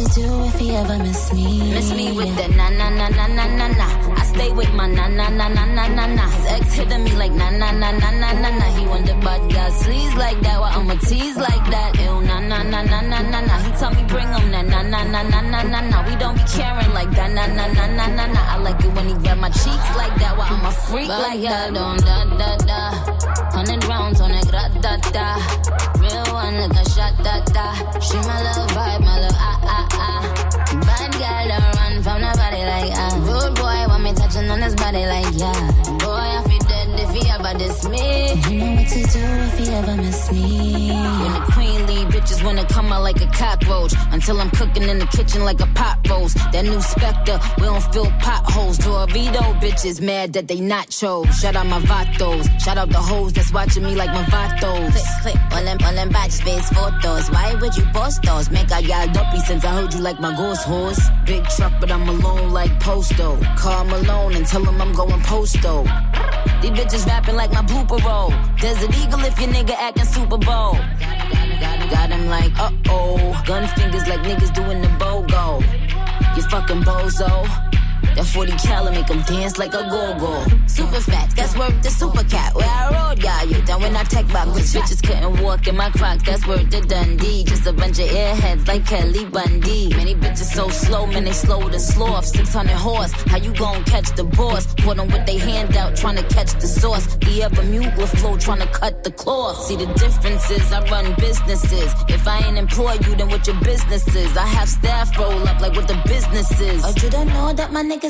You to do if he ever miss me. Miss me with the na na na na na na na. Stay with my na na na na na na na. His ex hitting me like na na na na na na na. He the bad girl sleaze like that. Well, I'ma tease like that. Ew na na na na na na na. He tell me bring him na na na na na na na na. We don't be caring like that na na na na na na. I like it when he grab my cheeks like that. Well, I'm a freak like that. Don't da da da. Hundred rounds on it, gra da da. Real one like a shot da da. She my little vibe, my little ah ah ah. Bad girl don't run from nobody like ah. Rude boy touching on his body like yeah. I me. You know what to do if you ever miss me. When the queen leave, bitches wanna come out like a cockroach. Until I'm cooking in the kitchen like a pot roast. That new Spectre, we don't fill potholes. Dorito bitches mad that they not nachos. Shout out my vatos. Shout out the hoes that's watching me like my vatos. Click, click, all them, all them batch space photos. Why would you post those? Make I y'all dopey since I heard you like my ghost horse. Big truck, but I'm alone like Posto. Call Malone and tell him I'm going posto. These bitches rapping like my blooper roll. Desert Eagle if your nigga acting Super Bowl. Got him like, uh oh. Gun fingers like niggas doing the BOGO. You fucking bozo. That 40 cal make them dance like a go-go. Super fat, that's worth the super cat. Where I rode, got you down when I tech back. Cause bitches couldn't walk in my crocs, that's worth the Dundee. Just a bunch of airheads like Kelly Bundy. Many bitches so slow, man, they slow to sloth. 600 horse, how you gon' catch the boss? Put them with they hand out, trying to catch the sauce. The ever mute with flow, trying to cut the cloth. See the differences, I run businesses. If I ain't employ you, then what your business is? I have staff roll up like what the business is. Oh, you don't know that my niggas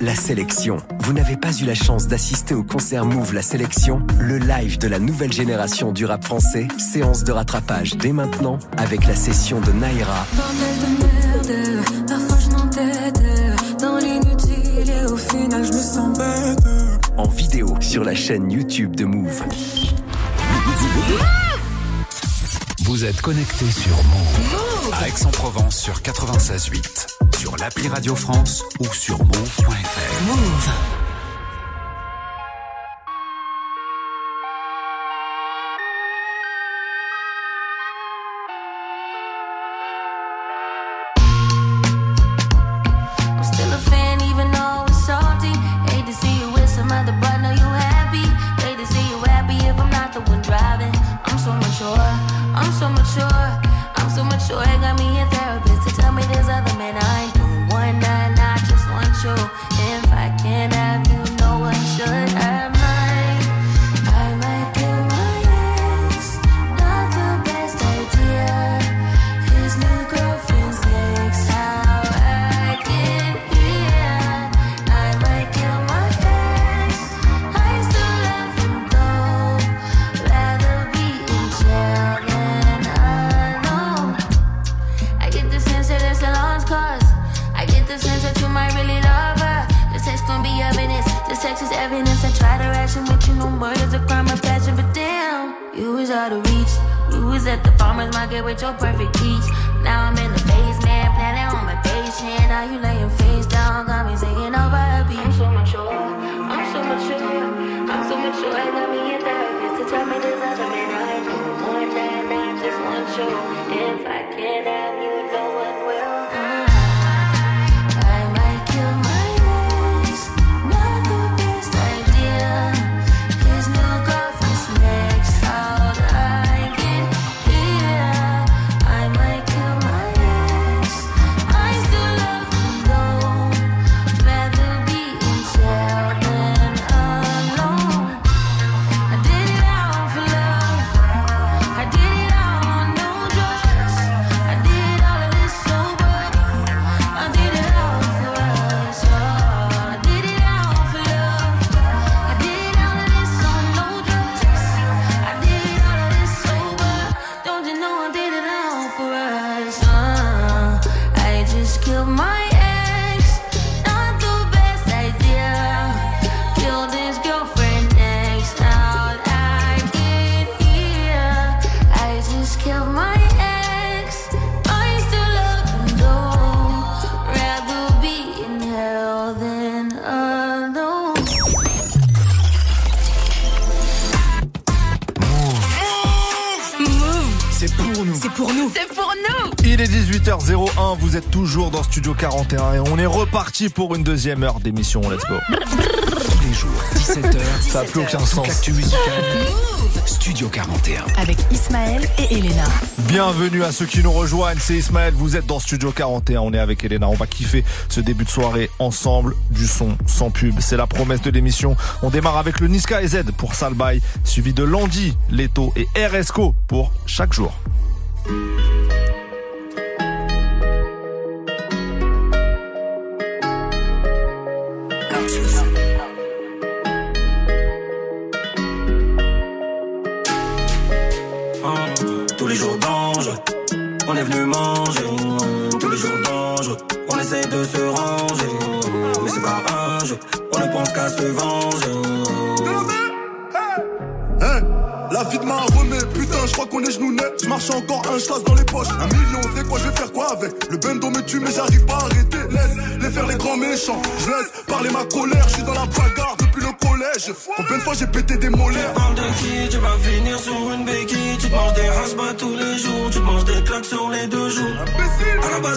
La sélection. Vous n'avez pas eu la chance d'assister au concert Move La Sélection, le live de la nouvelle génération du rap français. Séance de rattrapage dès maintenant avec la session de Naira. Bordel de merde, parfois je m'entête dans l'inutile et au final je me sens bête. En vidéo sur la chaîne YouTube de Move. Vous êtes connecté sur Move. À Aix-en-Provence sur 96.8. Sur l'appli Radio France ou sur move.fr. Move. Studio 41 et on est reparti pour une deuxième heure d'émission. Let's go. Tous les jours, 17h. Ça n'a plus aucun sens. Studio 41. Avec Ismaël et Elena. Bienvenue à ceux qui nous rejoignent, c'est Ismaël, vous êtes dans Studio 41, on est avec Elena, on va kiffer ce début de soirée ensemble, du son sans pub, c'est la promesse de l'émission. On démarre avec le Niska et Z pour Salbay, suivi de Landy, Leto et RSCO pour chaque jour.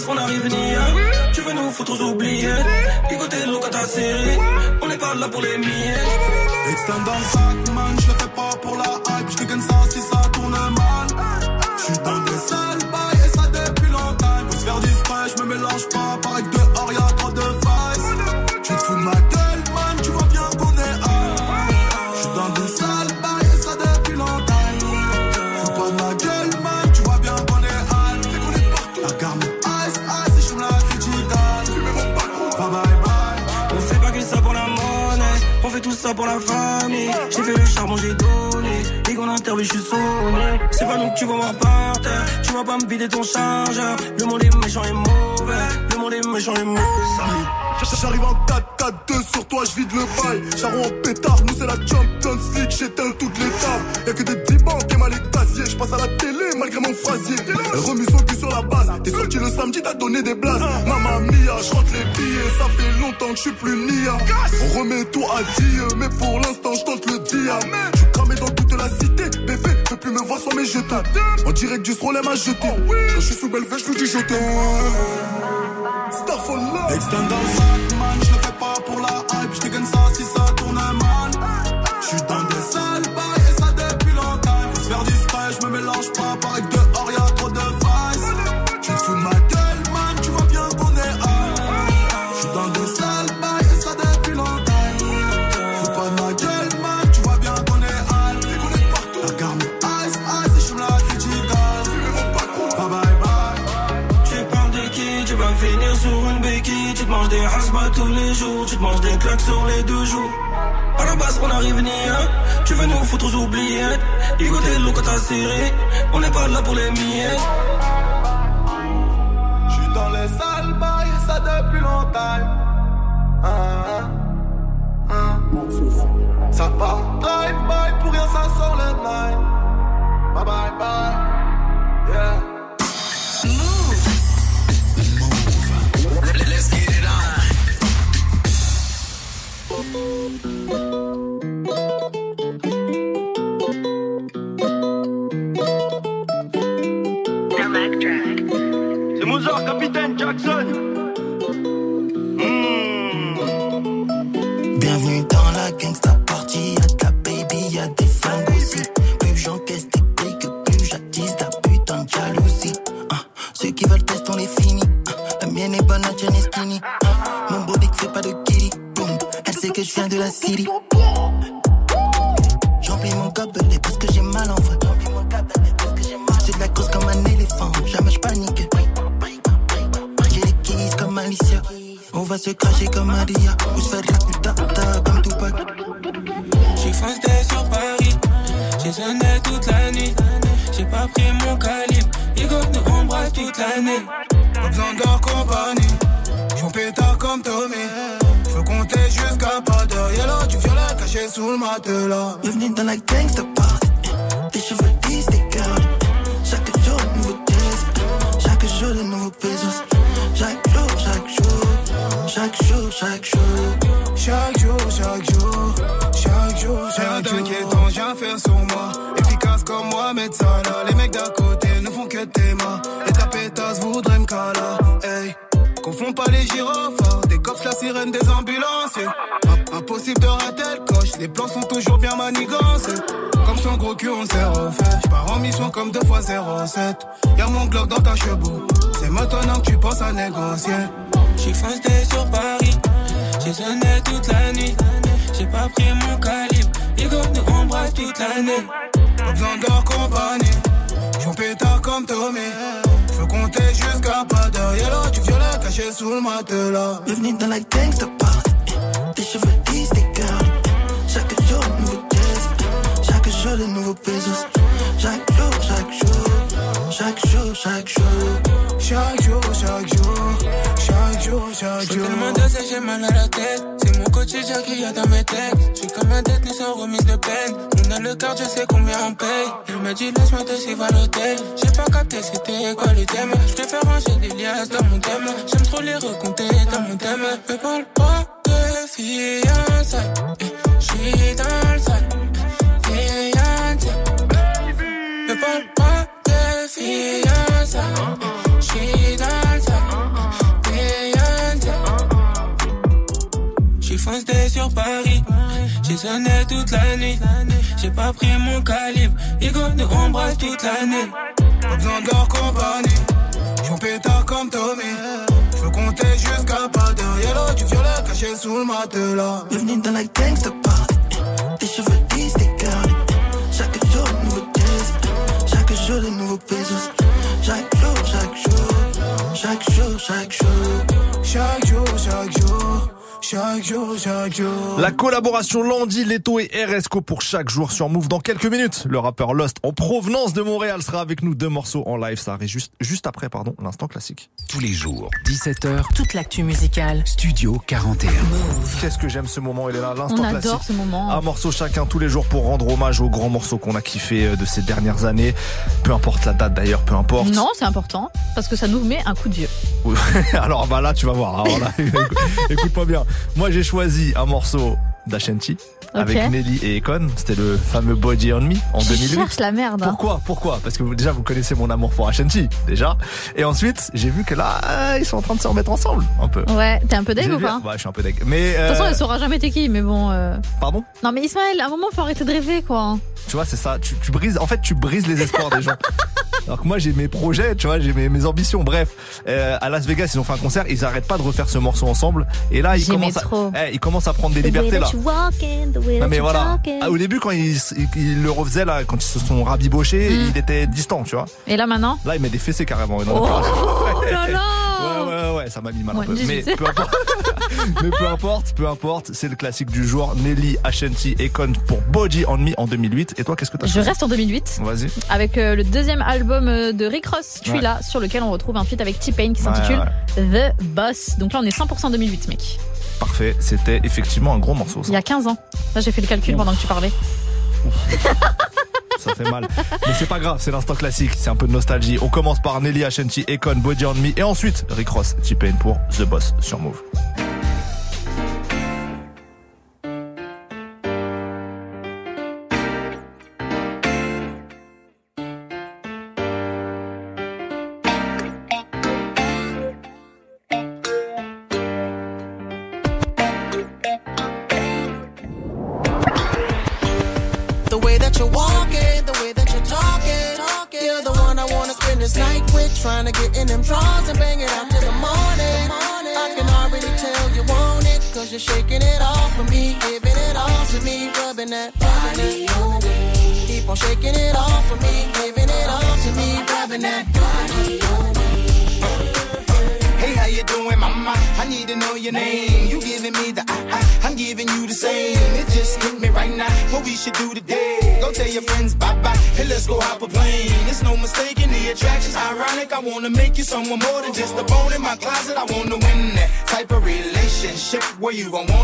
Arrive ni Tu veux nous foutre aux oubliettes? Écoutez l'eau t'as serré. On n'est pas là pour les miettes. Extend dans le sac, man, je le fais pas pour la hype, je gagne ça si pour la famille. J'ai fait le charbon, j'ai donné. Et qu'on interview, je suis sonné. C'est pas nous que tu vas voir par. Tu vas pas me vider ton chargeur. Le monde est méchant et mauvais. Le monde est méchant et mauvais. J'arrive en 4-4-2 sur toi, je vide le bail. Charron en pétard, nous c'est la Champions League, j'éteins toutes les tables. Y'a que des dibans qui mal les je passe à la télé malgré mon phrasier. Elle remise son cul sur la base, t'es sorti le samedi, t'as donné des blases. Maman mia, je rentre les billets, ça fait longtemps que je suis plus nia. On remet tout à Dieu, mais pour l'instant je tente le dia. Je cramé dans toute la cité, bébé, fais plus me voir sans mes jetons. En direct du Strollem à jeter. Quand je suis sous belle je vous dis jeter. Starfall love. Manges des claques sur les deux jours À la base on arrive ni un. Tu veux nous foutre aux oubliettes. Ligoter l'eau quand t'as serré. On n'est pas là pour les miettes. J'suis dans les sales bails Ça depuis longtemps. Ah, ah, ah. Ça part drive by Pour rien ça sort le night. Bye bye bye. Yeah C'est Mozart, capitaine Jackson. Bienvenue dans la gangsta party, y'a de la baby, y'a des flingues aussi. Plus j'encaisse des briques, plus j'attise ta putain de jalousie. Ah, ceux qui veulent tester, on les finit. Ah, la mienne est bonne, la tienne est skinny. Ah, mon body fait pas de je viens de la city. J'emplis mon gobelet parce que j'ai mal en vrai. C'est de la cause comme un éléphant, jamais je panique. J'ai les keys comme Alicia. On va se cracher comme Maria. Ou se faire la putata comme Tupac. J'ai foncé sur Paris, j'ai sonné toute la nuit. J'ai pas pris mon calibre, Igo nous embrasse toute l'année. Pas besoin de leur compagnie, j'en pétard comme Tommy. J'veux compter jusqu'à. Yellow du violet caché sous le matelas. Bienvenue dans la gangsta party. Tes cheveux lisses, tes gardes. Chaque jour, de nouveau test. Chaque jour, de nouveaux pesos. Chaque jour, chaque jour. Chaque jour, chaque jour. Chaque jour, chaque jour, les plans sont toujours bien manigancés. Comme son gros cul, on s'est refait. J'pars en mission comme deux fois 07. Y'a mon Glock dans ta chebou. C'est maintenant que tu penses à négocier. J'suis foncé sur Paris, j'ai sonné toute la nuit. J'ai pas pris mon calibre, Igo nous embrasse toute l'année. Pas besoin leur compagnie, j'en pétard comme Tommy. J'veux compter jusqu'à pas d'heure. Yellow du violet caché sous le matelas. Bienvenue dans la gangsta party. Tes cheveux lisses, tes gardes. De nouveaux pesos. Chaque jour, chaque jour. Chaque jour, chaque jour. Chaque jour, chaque jour, chaque jour, chaque jour. tellement dosé, j'ai mal à la tête. C'est mon quotidien qu'il y a dans mes textes. J'suis comme un détenu sans remise de peine. On a le cœur, je sais combien on paye? Il m'a dit, laisse-moi te suivre à l'hôtel. J'ai pas capté, c'était quoi le thème. J'préfère ranger des liasses dans mon thème. J'aime trop les recompter dans mon thème. Me parle pas de fiançailles. J'suis dans le sale. Me parle pas de. J'suis foncé sur Paris. J'ai sonné toute la nuit. J'ai pas pris mon calibre. Igo nous embrasse toute l'année. Pas besoin de leur compagnie. J'en pétard comme Tommy. J'veux compter jusqu'à pas d'heure. Yellow du violet caché sous le matelas. Bienvenue dans la gangsta party. Tes cheveux lisses, jour, de nouveaux pesos. Chaque jour, chaque jour. Chaque jour, chaque jour. Chaque jour, chaque jour, Chaque jour, chaque jour. La collaboration Landy, Leto et RSCO pour chaque jour sur Move dans quelques minutes. Le rappeur Lost en provenance de Montréal sera avec nous deux morceaux en live. Ça arrive juste, juste après, pardon, l'instant classique. Tous les jours, 17h, Toute l'actu musicale. Studio 41. Qu'est-ce que j'aime ce moment, il est là, l'instant On classique. adore ce moment. Un morceau chacun tous les jours pour rendre hommage aux grands morceaux qu'on a kiffé euh, de ces dernières années. Peu importe la date d'ailleurs, peu importe. Non, c'est important parce que ça nous met un coup de vieux. Alors bah là tu vas voir. Alors là, écoute-moi bien. Moi j'ai choisi un morceau d'Ashanti avec. Nelly et Econ. C'était le fameux Body on Me en Tu 2008. cherches la merde. hein. Pourquoi Pourquoi? Parce que vous- déjà vous connaissez mon amour pour Ashanti déjà. Et ensuite j'ai vu que là ils sont en train de se remettre ensemble un peu. Ouais, t'es un peu deg ou pas? Ouais je suis un peu deg. Mais De toute façon, euh, elle saura jamais t'es qui, mais bon. euh, pardon? Non, mais Ismaël, à un moment, faut arrêter de rêver, quoi. Tu vois, c'est ça. Tu, tu brises. En fait, tu brises les espoirs des gens. Alors que moi, j'ai mes projets, tu vois, j'ai mes, mes ambitions. Bref, euh, à Las Vegas, ils ont fait un concert. Ils arrêtent pas de refaire ce morceau ensemble. Et là, ils commencent, à, eh, ils commencent à prendre des libertés là. Non mais voilà. Ah, au début, quand ils, ils le refaisaient là, quand ils se sont rabibochés, Mm. il était distant, tu vois. Et là, maintenant Là, il met des fessées carrément. il en a Oh plus. là là Ouais, ouais, ouais, ça m'a mis mal un Ouais, peu. Mais 18. peu importe. Mais peu importe, peu importe, c'est le classique du jour. Nelly, Ashanti et Con pour Body on Me en 2008. Et toi, qu'est-ce que t'as Je reste en 2008 Vas-y. avec euh, le deuxième album euh, de Rick Ross, Tu Ouais. là, sur lequel on retrouve un feat avec T-Pain qui Ouais, s'intitule ouais. The Boss. Donc là, on est 100% 2008, mec. Parfait, c'était effectivement un gros morceau. Ça, Il y a 15 ans. Là, j'ai fait le calcul pendant que tu parlais. ça fait mal. Mais c'est pas grave, c'est l'instant classique, c'est un peu de nostalgie. On commence par Nelly, Ashanti, Econ, Body on Me. Et ensuite, Rick Ross, T-Pain pour The Boss sur Move. you. I want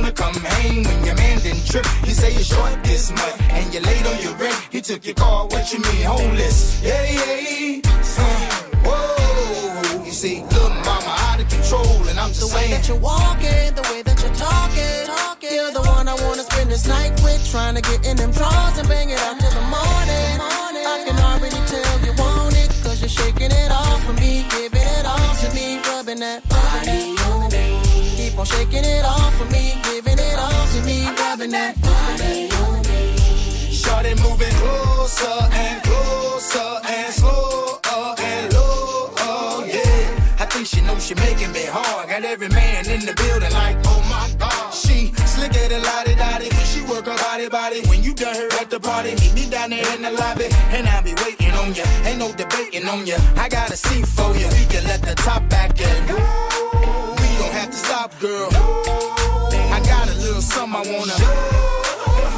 debating on ya. I got a seat for you. We can let the top back in. We don't have to stop, girl. I got a little something I wanna.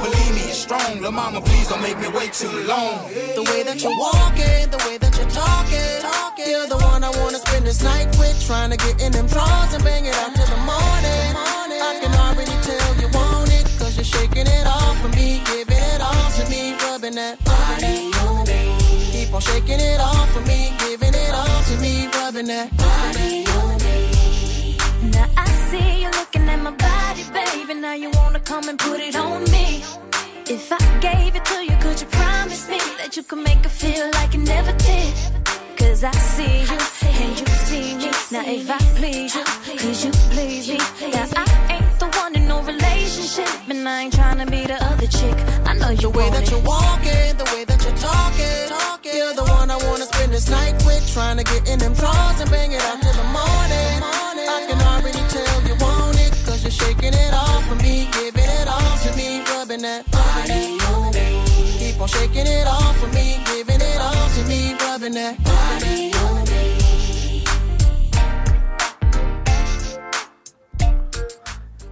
Believe me, it's strong. La mama, please don't make me wait too long. The way that you're walking, the way that you're talking, talking. You're the one I wanna spend this night with, trying to get in them drawers and bang it out till the morning. I can already tell you want it, cause you're shaking it off for me, giving on shaking it off for me, giving it all to me, rubbing that body on me. Now I see you looking at my body, baby. Now you wanna come and put it on me. If I gave it to you, could you promise me that you could make it feel like you never did? Cause I see you and you see me. Now if I please you, could you please me? Now I ain't the one in no relationship, and I ain't trying to be the other chick. I know you The way that it. you're walking, night with, trying to get in them drawers and bang it out till the morning. I can already tell you want it, cause you're shaking it off for me, giving it all to me, rubbing that body on me. Keep on shaking it off for me, giving it all to me, rubbing that body on me.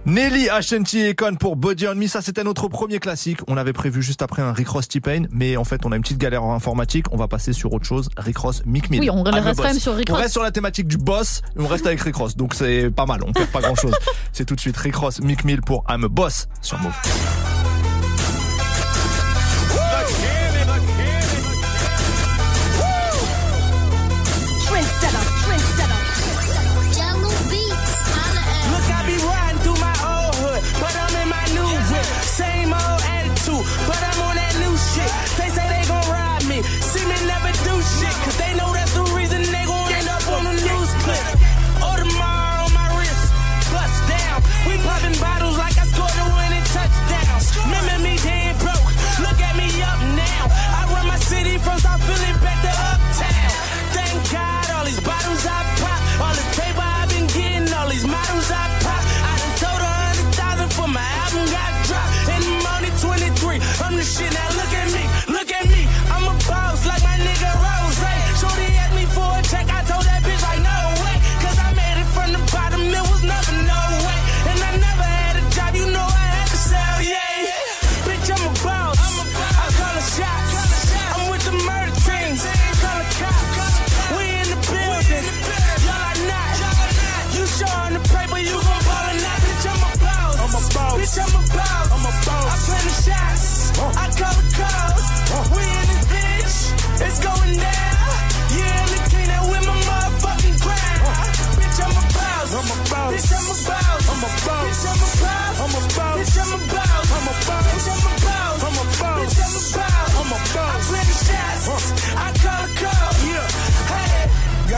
Nelly, Ashanti et Econ pour Body on Me. Ça, c'était notre premier classique. On avait prévu juste après un Rick Ross T-Pain, mais en fait, on a une petite galère en informatique. On va passer sur autre chose. Rick Ross, Mick Mill. Oui, on reste quand même sur Rick On Ross. reste sur la thématique du boss, on reste avec Rick Ross. Donc c'est pas mal. On perd pas grand chose. c'est tout de suite Rick Ross, Mick Mill pour I'm a Boss sur Move.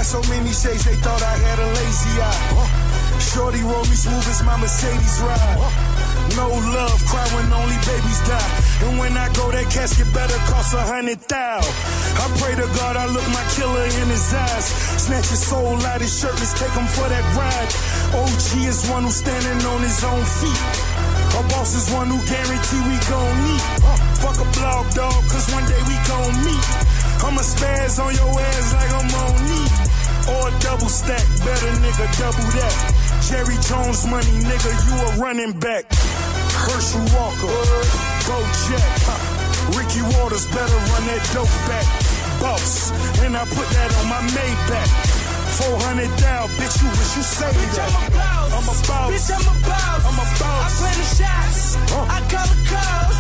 Got so many shades, they thought I had a lazy eye. Shorty roll me smooth as my Mercedes ride. No love, cry when only babies die. And when I go, that casket better cost a hundred thou. I pray to God I look my killer in his eyes. Snatch his soul out his shirt, let's take him for that ride. OG is one who's standing on his own feet. Our boss is one who guarantee we gon' meet. Fuck a blog dog, cause one day we gon' meet. I'ma spaz on your ass like I'm on knee. Or double stack, better nigga, double that. Jerry Jones money, nigga, you a running back. Herschel Walker, go check. Ricky Waters better run that dope back. Boss, and I put that on my Maybach. 400 down, bitch, you wish you saved that. I'm a boss. Bitch, I'm a boss. I'm a boss. I play the shots. I call the calls.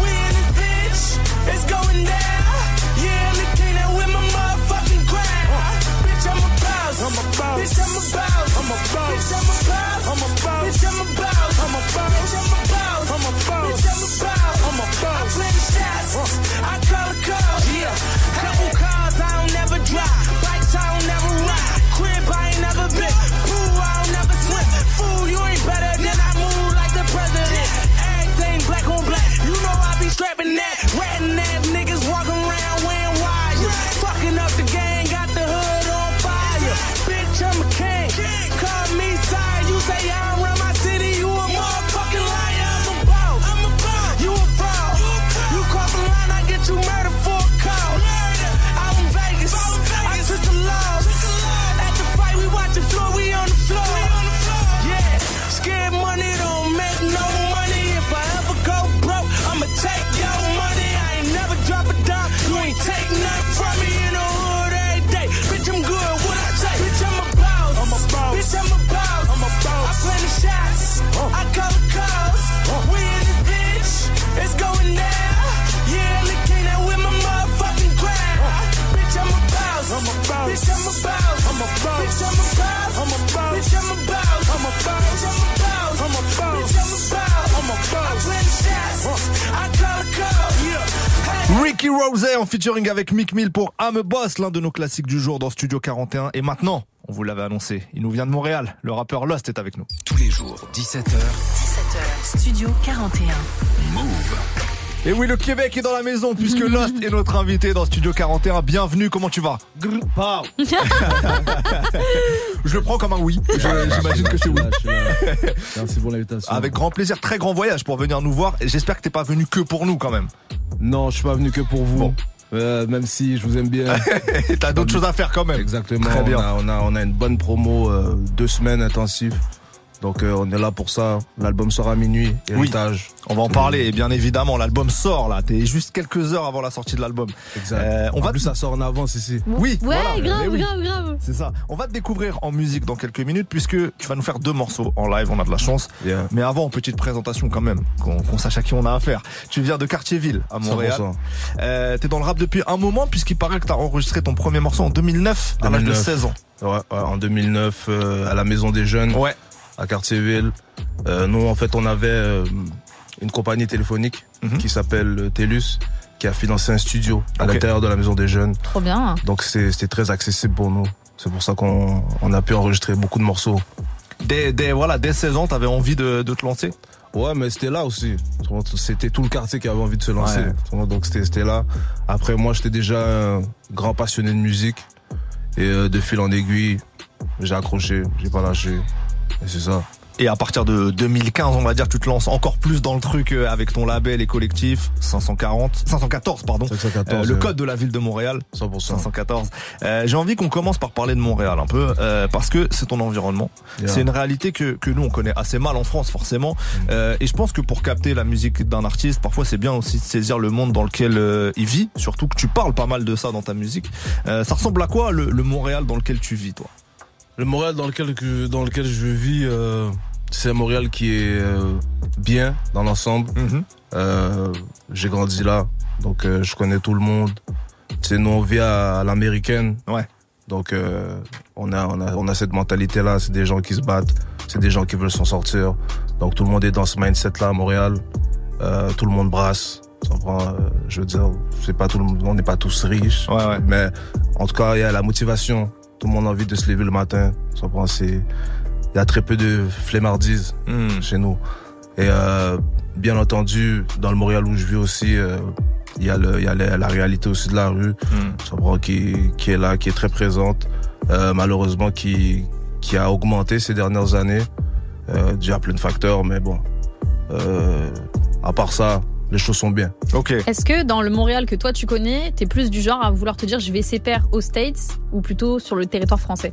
We in this bitch. It's going down. Boss. I'm a boss. I'm a boss. I'm a boss. I'm a Ricky Rose en featuring avec Mick Mill pour I'm a Boss, l'un de nos classiques du jour dans Studio 41. Et maintenant, on vous l'avait annoncé, il nous vient de Montréal. Le rappeur Lost est avec nous. Tous les jours, 17h, 17h, Studio 41. Move. Et oui, le Québec est dans la maison puisque Lost est notre invité dans Studio 41. Bienvenue, comment tu vas? Je le prends comme un oui. Je- J'imagine que c'est oui. Merci pour l'invitation. Avec grand plaisir, très grand voyage pour venir nous voir. Et j'espère que t'es pas venu que pour nous quand même. Non, je suis pas venu que pour vous. Euh, même si je vous aime bien. T'as d'autres choses à faire quand même. Exactement. Très bien. On, a, on, a, on a une bonne promo, euh, deux semaines intensives. Donc euh, on est là pour ça. L'album sort à minuit. Héritage. On va en parler, et bien évidemment, l'album sort là. T'es juste quelques heures avant la sortie de l'album. Exact. Euh, on en va plus, ça sort en avance ici. Oui, Ouais, voilà. grave, Eh oui. grave, grave. C'est ça. On va te découvrir en musique dans quelques minutes puisque tu vas nous faire deux morceaux en live. On a de la chance. Yeah. Mais avant, petite présentation quand même, qu'on sache à qui on a affaire. Tu viens de Cartierville à Montréal. 100%. Euh, T'es dans le rap depuis un moment puisqu'il paraît que t'as enregistré ton premier morceau en 2009 à l'âge de 2009. 16 ans. Ouais, ouais, en 2009, euh, à la Maison des Jeunes, Ouais. À Cartierville. Euh, nous, en fait, on avait euh, une compagnie téléphonique Mhm. qui s'appelle euh, TELUS, qui a financé un studio à l'intérieur de la Maison des Jeunes. Trop bien. Donc, c'était très accessible pour nous. C'est pour ça qu'on on a pu enregistrer beaucoup de morceaux. Dès, dès, voilà, dès 16 ans, t'avais envie de, de te lancer? Ouais, mais c'était là aussi. C'était tout le quartier qui avait envie de se lancer. Donc c'était c'était là. Après, moi, j'étais déjà un grand passionné de musique. Et euh, de fil en aiguille, j'ai accroché, j'ai pas lâché. Et c'est ça. Et à partir de 2015, on va dire, tu te lances encore plus dans le truc euh, avec ton label et collectif 540, 514 pardon, 514, Euh, le code de la ville de Montréal 100%. 514. Euh, J'ai envie qu'on commence par parler de Montréal un peu euh, parce que c'est ton environnement. Yeah. C'est une réalité que que nous on connaît assez mal en France forcément. Mm. Et je pense que pour capter la musique d'un artiste, parfois c'est bien aussi de saisir le monde dans lequel il vit. Surtout que tu parles pas mal de ça dans ta musique. Ça ressemble à quoi le, le Montréal dans lequel tu vis toi? Le Montréal dans lequel, que- dans lequel je vis, euh, c'est un Montréal qui est euh, bien dans l'ensemble. Euh, j'ai grandi là, donc euh, je connais tout le monde. Sais, nous on vit à, à l'américaine. Ouais. Donc euh, on, a, on, a, on a cette mentalité-là, c'est des gens qui se battent, c'est des gens qui veulent s'en sortir. Donc tout le monde est dans ce mindset-là à Montréal. Euh, tout le monde brasse. Euh, je veux dire, c'est pas tout le monde, on n'est pas tous riches. Mais en tout cas, il y a la motivation. Tout le monde a envie de se lever le matin. Prend, c'est, il y a très peu de flemmardises chez nous. Et euh, bien entendu, dans le Montréal où je vis aussi, euh, il y a, le, il y a la, la réalité aussi de la rue, prend, qui, qui est là, qui est très présente. Euh, malheureusement, qui, qui a augmenté ces dernières années, euh, dû à plein de facteurs. Mais bon, euh, à part ça, les choses sont bien. Ok. Est-ce que dans le Montréal que toi tu connais, t'es plus du genre à vouloir te dire je vais faire aux States ou plutôt sur le territoire français?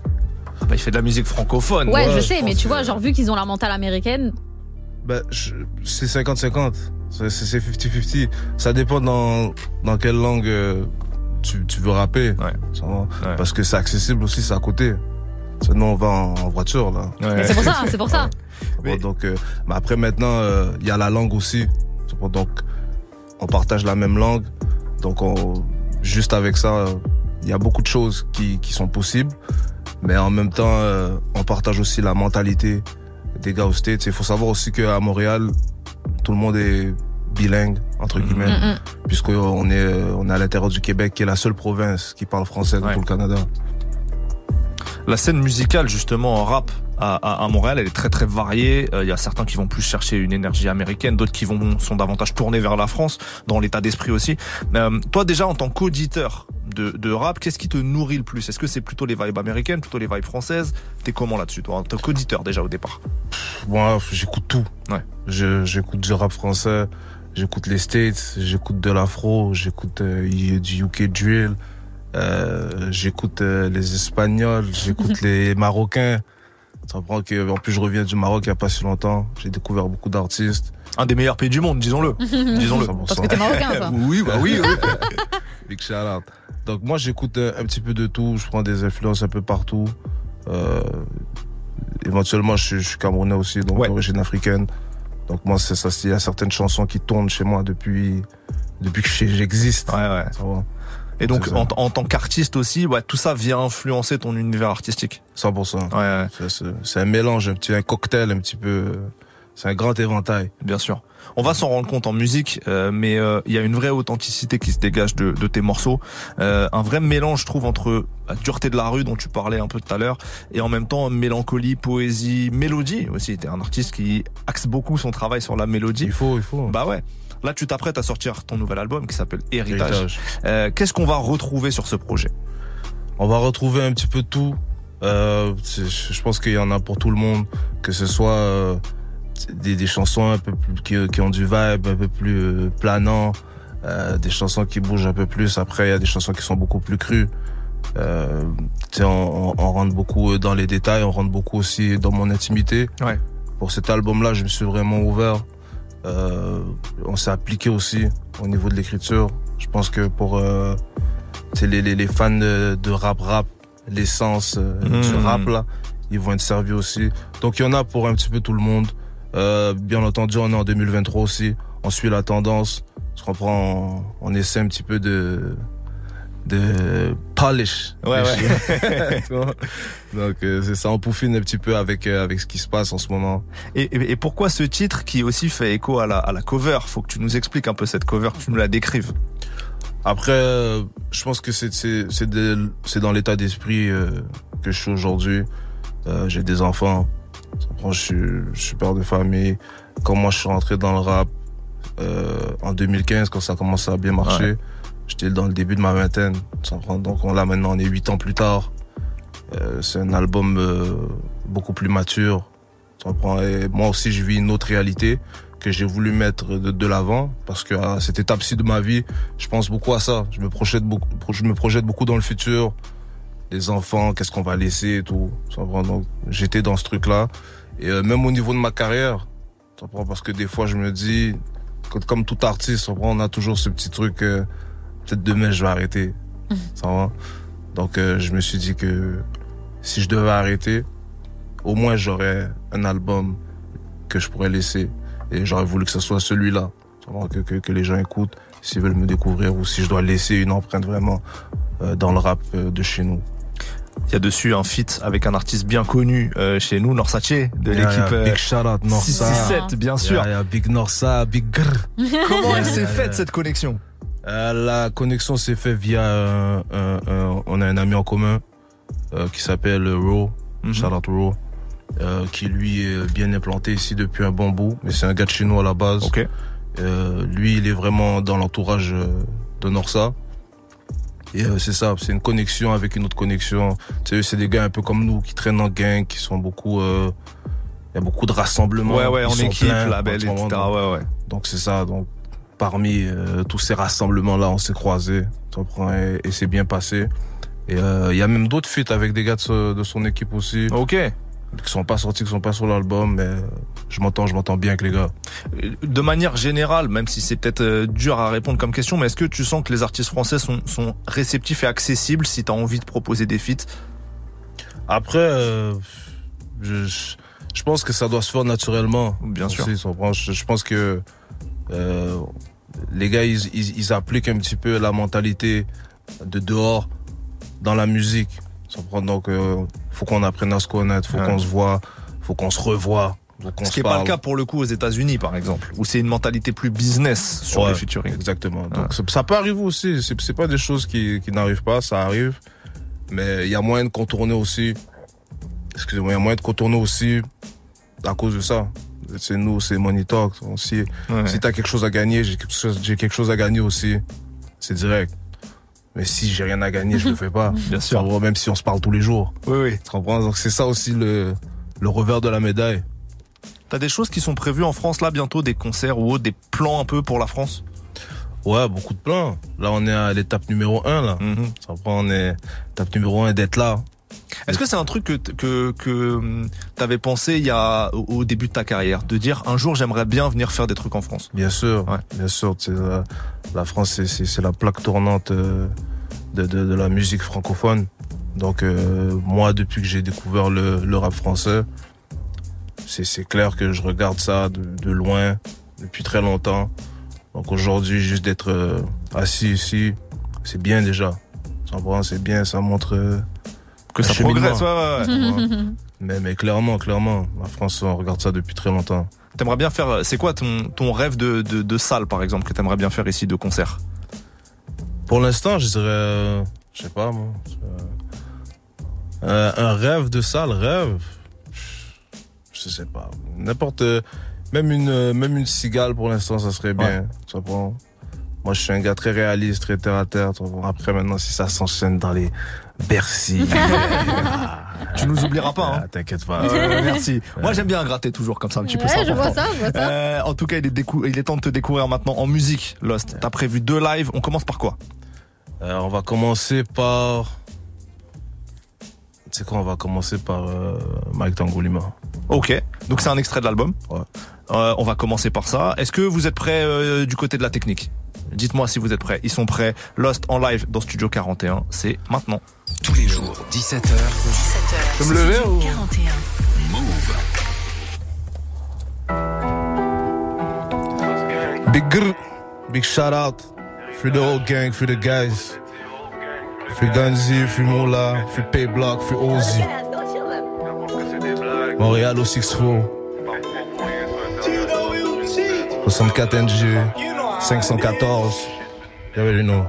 Bah, il fait de la musique francophone. Ouais, je Ouais, sais, je mais tu que- vois, genre vu qu'ils ont la mentale américaine, Ben, je- c'est 50-50. C'est c'est- c'est 50-50. Ça dépend dans, dans quelle langue euh, tu, tu veux rapper. Ça va. Parce que c'est accessible aussi, c'est à côté. Sinon, on va en, en voiture, là. Mais c'est pour ça, c'est pour ça. Bon, donc, euh, mais après, maintenant, euh, il y a la langue aussi. Donc, on partage la même langue. Donc, on, juste avec ça, il y a beaucoup de choses qui, qui sont possibles. Mais en même temps, euh, on partage aussi la mentalité des gars aux States. Il faut savoir aussi qu'à Montréal, tout le monde est bilingue, entre guillemets. Mm, mm. Puisqu'on est, on est à l'intérieur du Québec, qui est la seule province qui parle français dans tout le Canada. La scène musicale, justement, en rap à, à, à Montréal, elle est très très variée. Euh, Il y a certains qui vont plus chercher une énergie américaine, d'autres qui vont sont davantage tournés vers la France, dans l'état d'esprit aussi. Euh, toi, déjà, en tant qu'auditeur de, de rap, qu'est-ce qui te nourrit le plus? Est-ce que c'est plutôt les vibes américaines, plutôt les vibes françaises? T'es comment là-dessus, toi, en tant qu'auditeur déjà au départ? Moi, j'écoute tout. Ouais. Je- J'écoute du rap français, j'écoute les States, j'écoute de l'afro, j'écoute euh, du UK drill, euh, j'écoute euh, les Espagnols, j'écoute les Marocains. Ça prend que, en plus, je reviens du Maroc il y a pas si longtemps. J'ai découvert beaucoup d'artistes. Un des meilleurs pays du monde, disons-le. disons-le. Parce que t'es marocain, toi. oui, bah oui, oui. Big shout out. Donc moi, j'écoute euh, un petit peu de tout. Je prends des influences un peu partout. Euh, éventuellement, je, suis- je suis camerounais aussi, donc d'origine africaine. Donc moi, c'est ça. Il y a certaines chansons qui tournent chez moi depuis depuis que j'existe. Ouais, ouais. Ça va. Et donc, en, en tant qu'artiste aussi, ouais, tout ça vient influencer ton univers artistique. 100%. Ouais, C'est- C'est c'est un mélange, un petit un cocktail, un petit peu. euh, C'est un grand éventail. Bien sûr. On va s'en rendre compte en musique, euh, mais euh, il y a une vraie authenticité qui se dégage de, de tes morceaux. Euh, un vrai mélange, je trouve, entre la dureté de la rue dont tu parlais un peu tout à l'heure, et en même temps mélancolie, poésie, mélodie aussi. T'es un artiste qui axe beaucoup son travail sur la mélodie. Il faut, il faut. Bah ouais. Là, tu t'apprêtes à sortir ton nouvel album qui s'appelle Héritage. Héritage. Euh, Qu'est-ce qu'on va retrouver sur ce projet? On va retrouver un petit peu tout. Euh, je pense qu'il y en a pour tout le monde, que ce soit euh, des, des chansons un peu plus qui, qui ont du vibe, un peu plus euh, planant, euh, des chansons qui bougent un peu plus. Après, il y a des chansons qui sont beaucoup plus crues. Euh, on, on, on rentre beaucoup dans les détails, on rentre beaucoup aussi dans mon intimité. Ouais. pour cet album-là, je me suis vraiment ouvert. Euh, on s'est appliqué aussi au niveau de l'écriture. Je pense que pour euh, les, les, les fans de, de rap rap, l'essence euh, Mhm. du rap là, ils vont être servis aussi. Donc il y en a pour un petit peu tout le monde. Euh, bien entendu, on est en 2023 aussi. On suit la tendance. Je comprends. On, on essaie un petit peu de de polish. Ouais, ouais. Donc euh, c'est ça, on pouffine un petit peu avec euh, avec ce qui se passe en ce moment. Et, et- et pourquoi ce titre qui aussi fait écho à la, à la cover? Faut que tu nous expliques un peu cette cover, que tu nous la décrives. Après, euh, je pense que c'est c'est dans l'état d'esprit euh, que je suis aujourd'hui. J'ai des enfants. Je suis, je suis père de famille. Quand moi je suis rentré dans le rap en 2015, quand ça a commencé à bien marcher, Ouais. J'étais dans le début de ma vingtaine. Donc on l'a maintenant, on est huit ans plus tard. Euh, c'est un album euh, beaucoup plus mature. Et moi aussi, je vis une autre réalité que j'ai voulu mettre de, l'avant parce que à cette étape-ci de ma vie, je pense beaucoup à ça. Je me projette beaucoup, je me projette beaucoup dans le futur. Les enfants, qu'est-ce qu'on va laisser et tout. Donc, j'étais dans ce truc-là. Et euh, même au niveau de ma carrière, parce que des fois, je me dis, comme tout artiste, on a toujours ce petit truc, peut-être demain, je vais arrêter. Ça va? Donc, euh, je me suis dit que si je devais arrêter, au moins, j'aurais un album que je pourrais laisser. Et j'aurais voulu que ce soit celui-là. Que, que, que les gens écoutent s'ils veulent me découvrir ou si je dois laisser une empreinte vraiment euh, dans le rap euh, de chez nous. Il y a dessus un feat avec un artiste bien connu euh, chez nous, Norsace, de Yeah, l'équipe euh, Big shout out Norsa. 667, bien sûr. Yeah, yeah, Big Norsa, Big Grr. Comment elle Yeah, s'est yeah, faite yeah. cette connexion? Euh, La connexion s'est faite via un, un- un- on a un ami en commun euh, qui s'appelle Ro, shout out Ro, euh, qui lui est bien implanté ici depuis un bon bout, mais c'est un gars de chez nous à la base. Ok. Euh, lui, il est vraiment dans l'entourage euh, de Norsa. Et euh, c'est ça, c'est une connexion avec une autre connexion. Tu sais, c'est des gars un peu comme nous qui traînent en gang, qui sont beaucoup. euh, Il y a beaucoup de rassemblements. Ouais, ouais, en équipe, label, etc., donc- ouais, ouais. Donc c'est ça. Donc parmi euh, tous ces rassemblements-là, on s'est croisés. tu comprends, Et, et c'est bien passé. Et euh, il y a même d'autres feats avec des gars de, ce- de son équipe aussi. Ok. Qui sont pas sortis, qui sont pas sur l'album, mais je m'entends, je m'entends bien avec les gars. De manière générale, même si c'est peut-être euh, dur à répondre comme question, mais est-ce que tu sens que les artistes français sont, sont réceptifs et accessibles si tu as envie de proposer des feats? Après, euh, je, pense que ça doit se faire naturellement. Bien sûr. Aussi, je, je pense que euh, les gars, ils, ils, ils appliquent un petit peu la mentalité de dehors dans la musique. Donc, euh, faut qu'on apprenne à se connaître, faut Ouais. qu'on se voit, faut qu'on se revoie. Ce qui n'est pas le cas pour le coup aux États-Unis, par exemple, où c'est une mentalité plus business sur Ouais, les featuring. Exactement. Donc ça- ça peut arriver aussi. C'est pas des choses qui, qui n'arrivent pas, ça arrive. Mais il y a moyen de contourner aussi. Excusez-moi, il y a moyen de contourner aussi à cause de ça. C'est nous, c'est Money Talk. Si, Ouais. si t'as quelque chose à gagner, j'ai quelque chose, quelque chose à gagner aussi. C'est direct. Mais si j'ai rien à gagner, je le fais pas. Bien sûr. Même si on se parle tous les jours. Oui, oui. Tu comprends? Donc c'est ça aussi le, le revers de la médaille. T'as des choses qui sont prévues en France là bientôt, des concerts ou autres, des plans un peu pour la France? Ouais, beaucoup de plans. Là, on est à l'étape numéro un, là. Ça prend, on est étape numéro un d'être là. Est-ce que c'est un truc que que que hum, t'avais pensé il y a au début de ta carrière, de dire un jour j'aimerais bien venir faire des trucs en France? Bien sûr, bien sûr. tu sais, La, la France, c'est- la plaque tournante euh, de, de, de la musique francophone. Donc, euh, moi, depuis que j'ai découvert le, le rap français, c'est clair que je regarde ça de, de loin depuis très longtemps. Donc, aujourd'hui, juste d'être euh, assis ici, c'est bien déjà. C'est bien, ça montre euh, Que ça progresse, ouais, ouais, ouais. mais, mais clairement, clairement, la France, on regarde ça depuis très longtemps. T'aimerais bien faire, c'est quoi ton, ton rêve de, de, de salle par exemple que t'aimerais bien faire ici de concert? Pour l'instant, je dirais, euh, je sais pas moi, euh, un rêve de salle, rêve, je sais pas, n'importe, même une, euh, même une cigale pour l'instant, ça serait bien. Ça prend. Moi, je suis un gars très réaliste, très terre à terre. Après, maintenant, si ça s'enchaîne dans les Bercy, tu nous oublieras pas. Hein. Ah, T'inquiète pas. Euh, merci. Moi j'aime bien gratter toujours comme ça un petit peu. Ouais, je vois ça, je vois ça. Euh, en tout cas, il est, décou- il est temps de te découvrir maintenant en musique, Lost. T'as prévu deux lives. On commence par quoi? Euh, on va commencer par. Tu sais quoi, on va commencer par euh, Mike Tangolima. Ok, donc c'est un extrait de l'album. Euh, on va commencer par ça. Est-ce que vous êtes prêts euh, du côté de la technique? Dites-moi si vous êtes prêts. Ils sont prêts. Lost en live dans Studio 41, c'est maintenant. Tous les jours, 17h. 17h. Je peux me lever ou 41. Move. Big grr, big shout out. Free the whole gang, free the guys. Free Gunzi, free Moula, free Payblock, free Ozzy. Montréal au 6-4. 64 NG, 514. You already know.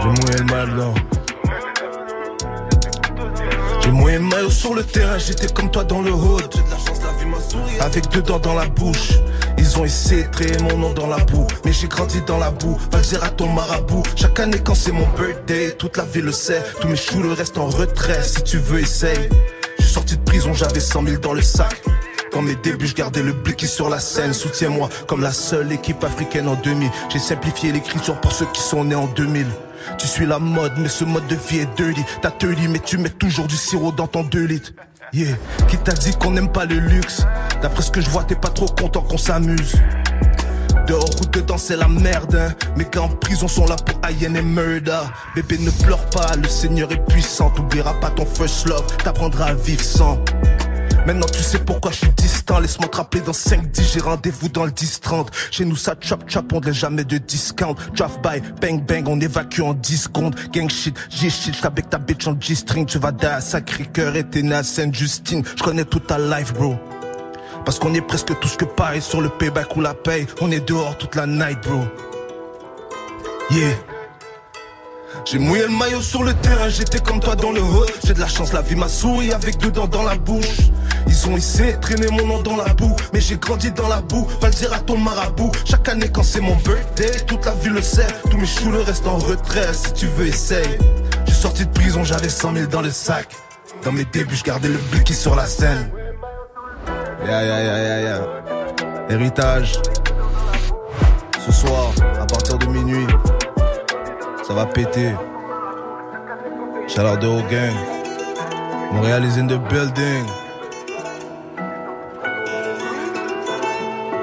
J'ai mouillé le mal, non. J'ai mouillé le maillot sur le terrain, j'étais comme toi dans le hood. Avec deux dents dans la bouche. Ils ont essayé de créer mon nom dans la boue. Mais j'ai grandi dans la boue. Va le à ton marabout. Chaque année quand c'est mon birthday, toute la ville le sait. Tous mes choux le restent en retrait. Si tu veux, essaye. Je suis sorti de prison, j'avais 100 000 dans le sac. Dans mes débuts, je gardais le blicky sur la scène. Soutiens-moi comme la seule équipe africaine en 2000. J'ai simplifié l'écriture pour ceux qui sont nés en 2000. Tu suis la mode, mais ce mode de vie est dirty. T'as 30, mais tu mets toujours du sirop dans ton 2 litres. Yeah, qui t'a dit qu'on n'aime pas le luxe? D'après ce que je vois, t'es pas trop content qu'on s'amuse. Dehors ou dedans, c'est la merde. Hein. Mes gars en prison sont là pour haine et murder. Bébé, ne pleure pas, le Seigneur est puissant. T'oublieras pas ton first love, t'apprendras à vivre sans. Maintenant tu sais pourquoi je suis distant Laisse-moi te rappeler dans 5-10 J'ai rendez-vous dans le 10-30 Chez nous ça chop chop On laisse jamais de discount. Drive by bang bang On évacue en 10 secondes. Gang shit G-shit J't'avec ta bitch en G-string. Tu vas à Sacré-Cœur Et t'es né à Sainte-Justine. Je connais toute ta life bro. Parce qu'on est presque tous que pareil Sur le payback ou la paye. On est dehors toute la night bro. Yeah j'ai mouillé le maillot sur le terrain, j'étais comme toi dans le hood. J'ai de la chance, la vie m'a souri avec deux dents dans la bouche. Ils ont essayé traîner mon nom dans la boue, mais j'ai grandi dans la boue. Va le dire à ton marabout. Chaque année quand c'est mon birthday, toute la ville le sait. Tous mes choux le restent en retrait, si tu veux essaye. J'ai sorti de prison, j'avais 100 000 dans le sac. Dans mes débuts, je gardais le blicky sur la scène. Ya ya ya ya ya. Héritage. Ce soir, à partir de minuit, ça va péter. Chaleur de haut gang. Montréal is in the building.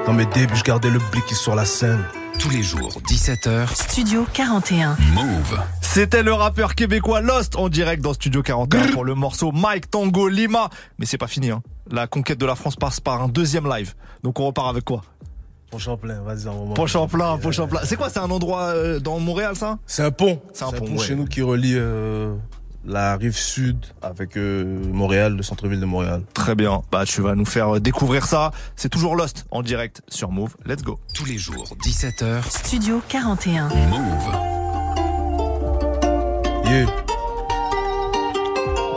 Dans mes débuts, je gardais le blicky sur la scène. Tous les jours, 17h. Studio 41. Move. C'était le rappeur québécois Lost en direct dans Studio 41 pour le morceau Mike Tango Lima. Mais c'est pas fini, hein. La conquête de la France passe par un deuxième live. Donc on repart avec quoi? Pont Champlain, vas-y un moment. Pont Champlain, Pont Champlain. C'est quoi C'est un endroit euh, dans Montréal, ça? C'est un pont. C'est un pont, ouais. chez nous qui relie euh, la rive sud avec euh, Montréal, le centre-ville de Montréal. Très bien. Bah, tu vas nous faire découvrir ça. C'est toujours Lost en direct sur Move. Let's go. Tous les jours, 17h. Studio 41. Move. Yeah.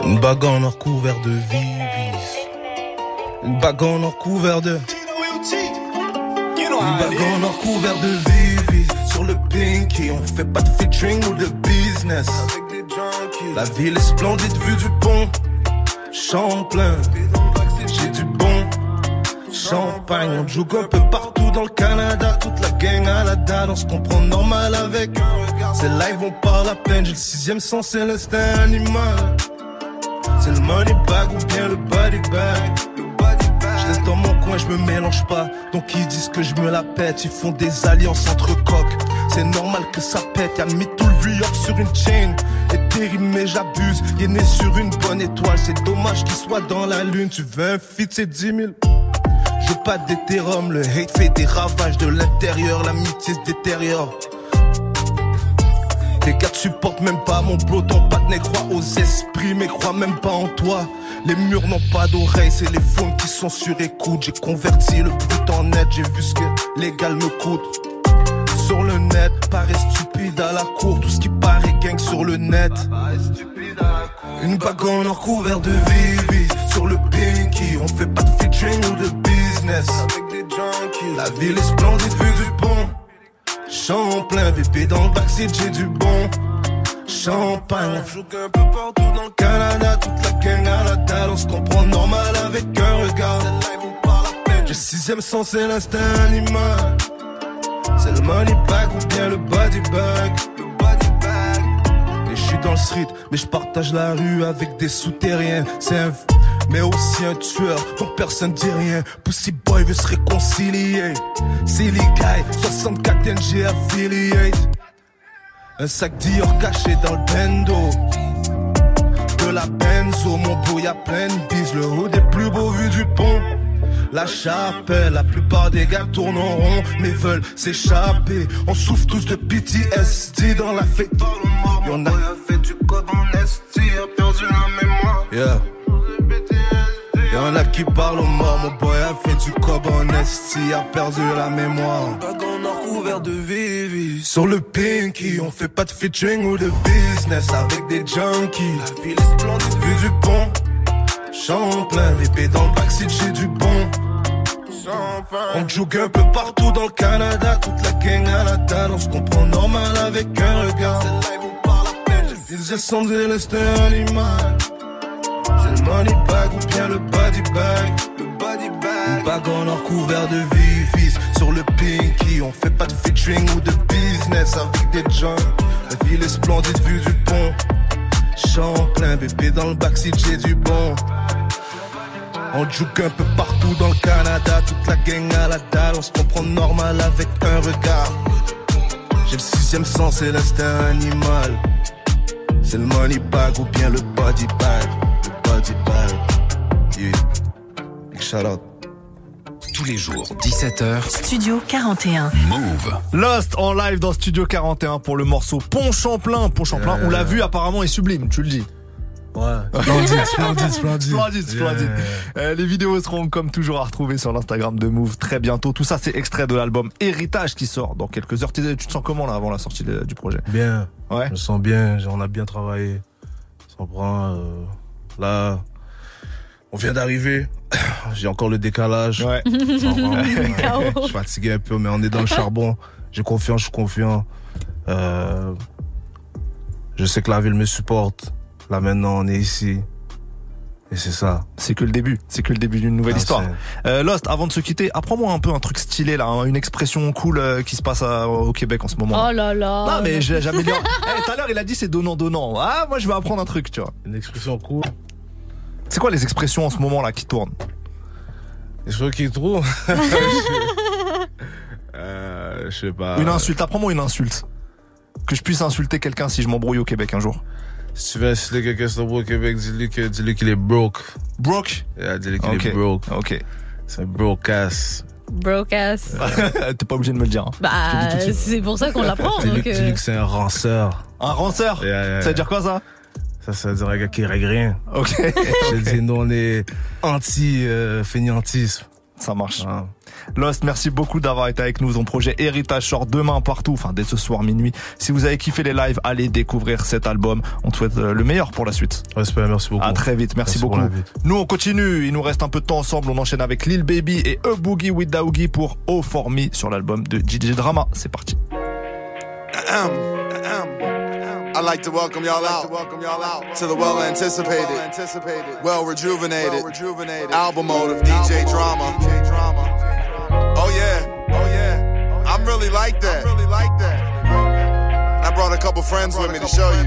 Une bague en or couvert de vivis. Une bague en or couvert de. Une en or couvert de vivis. Sur le pinky, on fait pas de featuring ou de business. La ville est splendide vue du pont. Champlain, j'ai du bon. Champagne, on joue un peu partout dans le Canada. Toute la gang à la dalle, on se comprend normal avec. C'est live, on parle à peine. J'ai le sixième sens, c'est l'instinct animal. C'est le money bag ou bien le body bag. Je reste dans mon je me mélange pas. Donc ils disent que je me la pète. Ils font des alliances entre coques. C'est normal que ça pète. Y'a mis tout le re sur une chain. Et mais j'abuse. Est né sur une bonne étoile. C'est dommage qu'il soit dans la lune. Tu veux un feat, c'est 10 000. Je veux pas d'hétérum, le hate fait des ravages de l'intérieur, l'amitié se détériore. Tes gars te supportent même pas mon bro, ton partenaire croit aux esprits, mais croit même pas en toi. Les murs n'ont pas d'oreilles, c'est les phones qui sont sur écoute. J'ai converti le brut en net, j'ai vu ce que l'égal me coûte. Sur le net, paraît stupide à la cour, tout ce qui paraît gang sur le net. Une bague en or couvert de vivis Sur le pinky On fait pas de featuring ou de business Avec des junkies La ville est splendide vue du pont Champlain VP dans le backseat j'ai du bon Champagne joue un peu partout dans le Canada Toute la gang à la dalle On se comprend normal avec un regard J'ai sixième sens c'est l'instinct animal C'est le money bag ou bien le body bag Le body bag Et je dans le street, mais je partage la rue avec des souterrains. C'est un f- mais aussi un tueur, donc personne dit rien. Pussy Boy veut se réconcilier. Silly Guy, 64 NG affiliate. Un sac Dior caché dans le bendo. De la benzo, mon beau y'a plein de bises. Le haut des plus beaux vues du pont. La chapelle, la plupart des gars tournent en rond, mais veulent s'échapper. On souffre tous de PTSD dans la fête. Y'en a fait du code en a perdu la mémoire. Yeah. Y'en a qui parlent aux morts, mon boy a fait du cob en esti, a perdu la mémoire. Bagon or couvert de vivis. Sur le pinky, on fait pas de featuring ou de business avec des junkies. La ville est splendide, vue du pont. Champlain, bébé dans le backseat, j'ai du bon. On joue un peu partout dans le Canada, toute la gang à la dalle, on se comprend normal avec un regard. Ils descendent de l'est un animal. C'est le money bag ou bien le body bag. Le body bag. Bag en or couvert de vivis. Sur le pinky, on fait pas de featuring ou de business avec des gens. La ville est splendide vue du pont. Champlain, bébé dans le backseat, j'ai du bon. On joue un peu partout dans le Canada, toute la gang à la dalle, on se comprend normal avec un regard. J'ai le sixième sens et l'instinct animal. C'est le money bag ou bien le body bag. Body bag. Yeah. Big shout out. Tous les jours, 17h, Studio 41. Move. Lost en live dans Studio 41 pour le morceau Pont Champlain. Pont Champlain, on l'a vu apparemment est sublime, tu le dis. Ouais. Splendide, splendide, splendide. Splendide, splendide. Yeah. Euh, les vidéos seront comme toujours à retrouver sur l'Instagram de Move très bientôt. Tout ça, c'est extrait de l'album Héritage qui sort dans quelques heures. Tu tu te sens comment là avant la sortie de- du projet? Bien. Ouais. Je me sens bien. On a bien travaillé. Ça prend. euh, là, on vient d'arriver. J'ai encore le décalage. Ouais. Je suis fatigué un peu, mais on est dans le charbon. J'ai confiance, je suis confiant. Euh, je sais que la ville me supporte. Là maintenant, on est ici. Et c'est ça. C'est que le début. C'est que le début d'une nouvelle Ah, histoire. Euh, Lost, avant de se quitter, apprends-moi un peu un truc stylé là, hein, une expression cool euh, qui se passe à- au Québec en ce moment. Oh là là. Non mais j'améliore. Eh, Tout à l'heure il a dit c'est donnant donnant. Ah moi je vais apprendre un truc tu vois. Une expression cool. C'est quoi les expressions en ce moment là qui tournent Les choses qui trouvent. euh, je sais pas. Une insulte. Apprends-moi une insulte. Que je puisse insulter quelqu'un si je m'embrouille au Québec un jour. Si tu veux insulter quelqu'un sur au Québec, dis-lui que, dis-lui qu'il est broke. Broke? Yeah, dis-lui qu'il est broke. Ok. C'est un broke ass. Broke ass. T'es pas obligé de me le dire. hein. Bah, Je dis c'est pour ça qu'on l'apprend. Dis-lui, donc, euh, dis-lui que c'est un ranceur. Un ranceur? Yeah, yeah, Ça veut dire quoi ça? Ça, ça veut dire un gars qui règle rien. Ok. Je dis, nous, on est anti-fainéantisme. Ça marche. Lost, merci beaucoup d'avoir été avec nous. Ton projet Héritage sort demain partout, enfin dès ce soir minuit. Si vous avez kiffé les lives, allez découvrir cet album. On te souhaite euh, le meilleur pour la suite. Respect, merci beaucoup. À très vite, merci, beaucoup. Nous on continue, il nous reste un peu de temps ensemble. On enchaîne avec Lil Baby et A Boogie with Daougi pour O For Me sur l'album de DJ Drama. C'est parti. Ahem. I'd like to welcome y'all out to the well anticipated, well rejuvenated album mode of DJ Drama. Oh yeah, oh yeah, I'm really like that. I brought a couple friends with me to show you.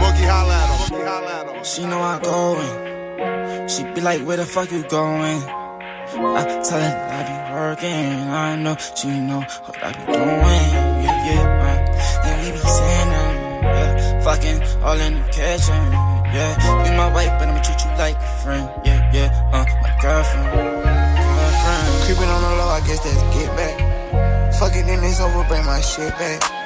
Boogie holla at 'em. She know I'm going. She be like, where the fuck you going? I tell her I be working. I know she know what I be doing. Yeah, uh, and we be saying. Yeah, fucking all in the kitchen. Yeah, you my wife, but I'ma treat you like a friend. Yeah, yeah, uh, my girlfriend. Girlfriend. Creeping on the low, I guess that's get back. Fucking in this over, bring my shit back.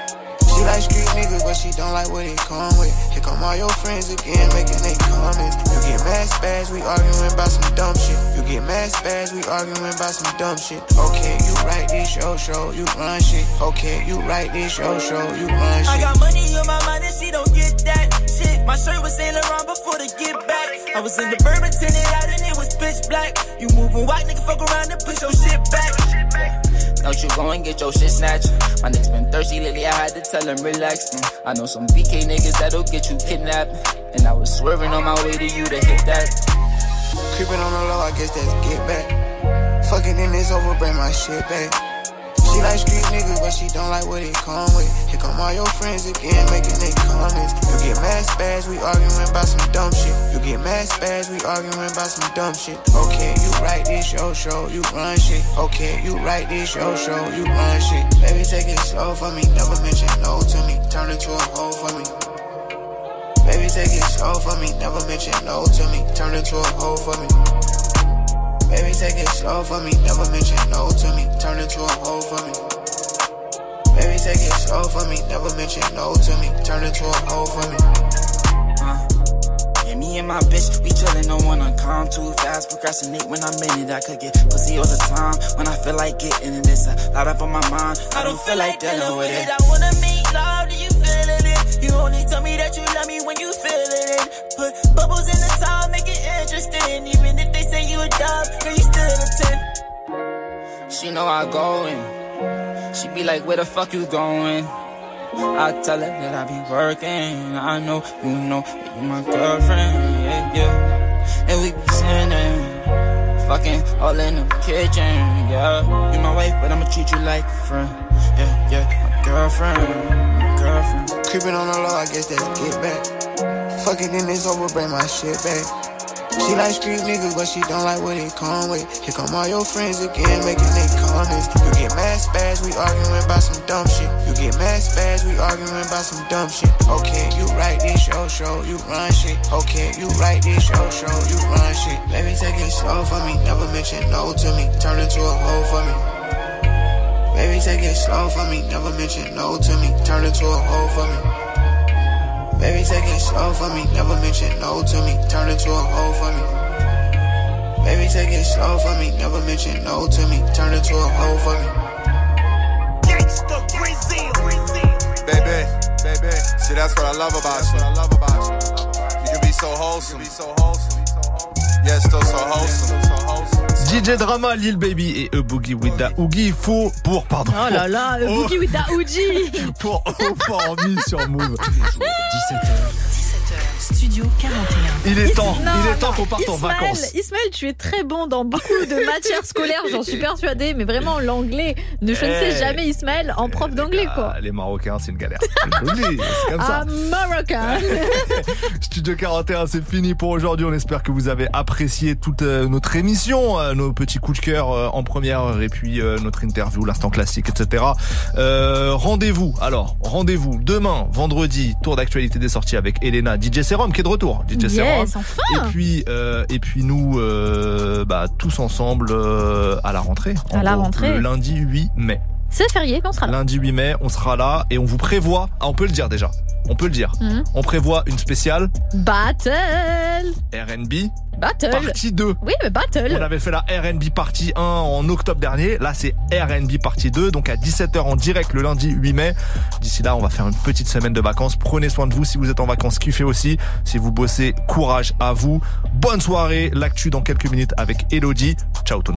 She like street niggas, but she don't like what it come with. Here come all your friends again, making they comments. You get mad spaz, we arguing about some dumb shit. You get mad spaz, we arguing about some dumb shit. Okay, you write this show, show, you run shit. Okay, you write this show, show, you run shit. I got money on my mind and she don't get that shit. My shirt was Saint Laurent before the get back. I was in the bourbon tinted out and it was pitch black. You moving white, nigga, fuck around and push your shit back. Don't you go and get your shit snatched. My niggas been thirsty lately, I had to tell him relax. Mm, I know some BK niggas that'll get you kidnapped. And I was swerving on my way to you to hit that. Creeping on the low, I guess that's get back. Fucking in this over, bring my shit back. Like street niggas, but she don't like what it come with. Here come all your friends again, making they comments. You get mad spaz, we arguing about some dumb shit. You get mad spaz, we arguing about some dumb shit. Okay, you write this your show, you run shit. Okay, you write this your show, you run shit. Baby, take it slow for me, never mention no to me. Turn into a hoe for me. Baby, take it slow for me, never mention no to me. Turn into a hoe for me. Baby, take it slow for me, never mention no to me. Turn into a hoe for me. Baby, take it slow for me, never mention no to me. Turn into a hoe for me. Uh, yeah, me and my bitch, we chillin', don't wanna come too fast. Procrastinate when I'm in it. I could get pussy all the time when I feel like getting it. It's a lot up on my mind. I don't feel like dealing with it. I wanna make love, do you feeling it? You only tell me that you love me when you feeling it. Put bubbles in the tub, make it interesting. Even if they say you a dub, girl, you still a 10. She know I go in. She be like, where the fuck you going? I tell her that I be working. I know, you know, that you my girlfriend, yeah, yeah. And we be sinning, fucking all in the kitchen, yeah. You my wife, but I'ma treat you like a friend, yeah, yeah. My girlfriend, my girlfriend. Creeping on the low, I guess that's get back. Fucking in this over, bring my shit back. She like street niggas, but she don't like what it come with. Here come all your friends again, making they comments. You get mad spaz, we arguing about some dumb shit. You get mad spaz, we arguing about some dumb shit. Okay, you write this show, show, you run shit. Okay, you write this show, show, you run shit. Baby, take it slow for me, never mention no to me. Turn into a hoe for me. Baby, take it slow for me, never mention no to me. Turn into a hoe for me. Baby, take it slow for me, never mention no to me. Turn into a hoe for me. Baby, take it slow for me, never mention no to me. Turn into a hoe for me. Gangsta Brazil. Baby, baby, see that's what I love about you. I love about you. You can be so wholesome, be so wholesome. Yeah, still so wholesome. DJ Drama, Lil Baby et A Boogie with the Oogie. Il faut pour, pardon. Oh là là, le Oh. boogie with the Ouji. Pour Oformi sur Move. 17h. 17h. Studio 41. Il est temps, Non, il est temps qu'on parte en vacances. Ismaël, tu es très bon dans beaucoup de matières scolaires, j'en suis persuadée, mais vraiment l'anglais, ne je ne sais Eh. jamais Ismaël en prof d'anglais quoi. Les Marocains, c'est une galère. C'est comme ça. Ah, Marocain. Studio 41, c'est fini pour aujourd'hui. On espère que vous avez apprécié toute euh, notre émission, euh, nos petits coups de cœur euh, en première heure et puis notre interview, l'instant classique, etc. Euh, rendez-vous, alors, rendez-vous demain, vendredi, tour d'actualité des sorties avec Elena, DJ Serum qui est de retour. DJ Yes, Serum. enfin. Et puis, euh, et puis nous, euh, bah, tous ensemble euh, à la rentrée. En À la gros, rentrée. Le lundi 8 mai. C'est férié, on sera là. Lundi 8 mai, on sera là et on vous prévoit. Ah, on peut le dire déjà. On peut le dire. Mhm. On prévoit une spéciale Battle. RB Battle. partie 2. Oui, mais Battle. On avait fait la RB partie 1 en octobre dernier. Là, c'est RB partie 2. Donc à 17h en direct le lundi 8 mai. D'ici là, on va faire une petite semaine de vacances. Prenez soin de vous. Si vous êtes en vacances, kiffez aussi. Si vous bossez, courage à vous. Bonne soirée. L'actu dans quelques minutes avec Elodie. Ciao tout le monde.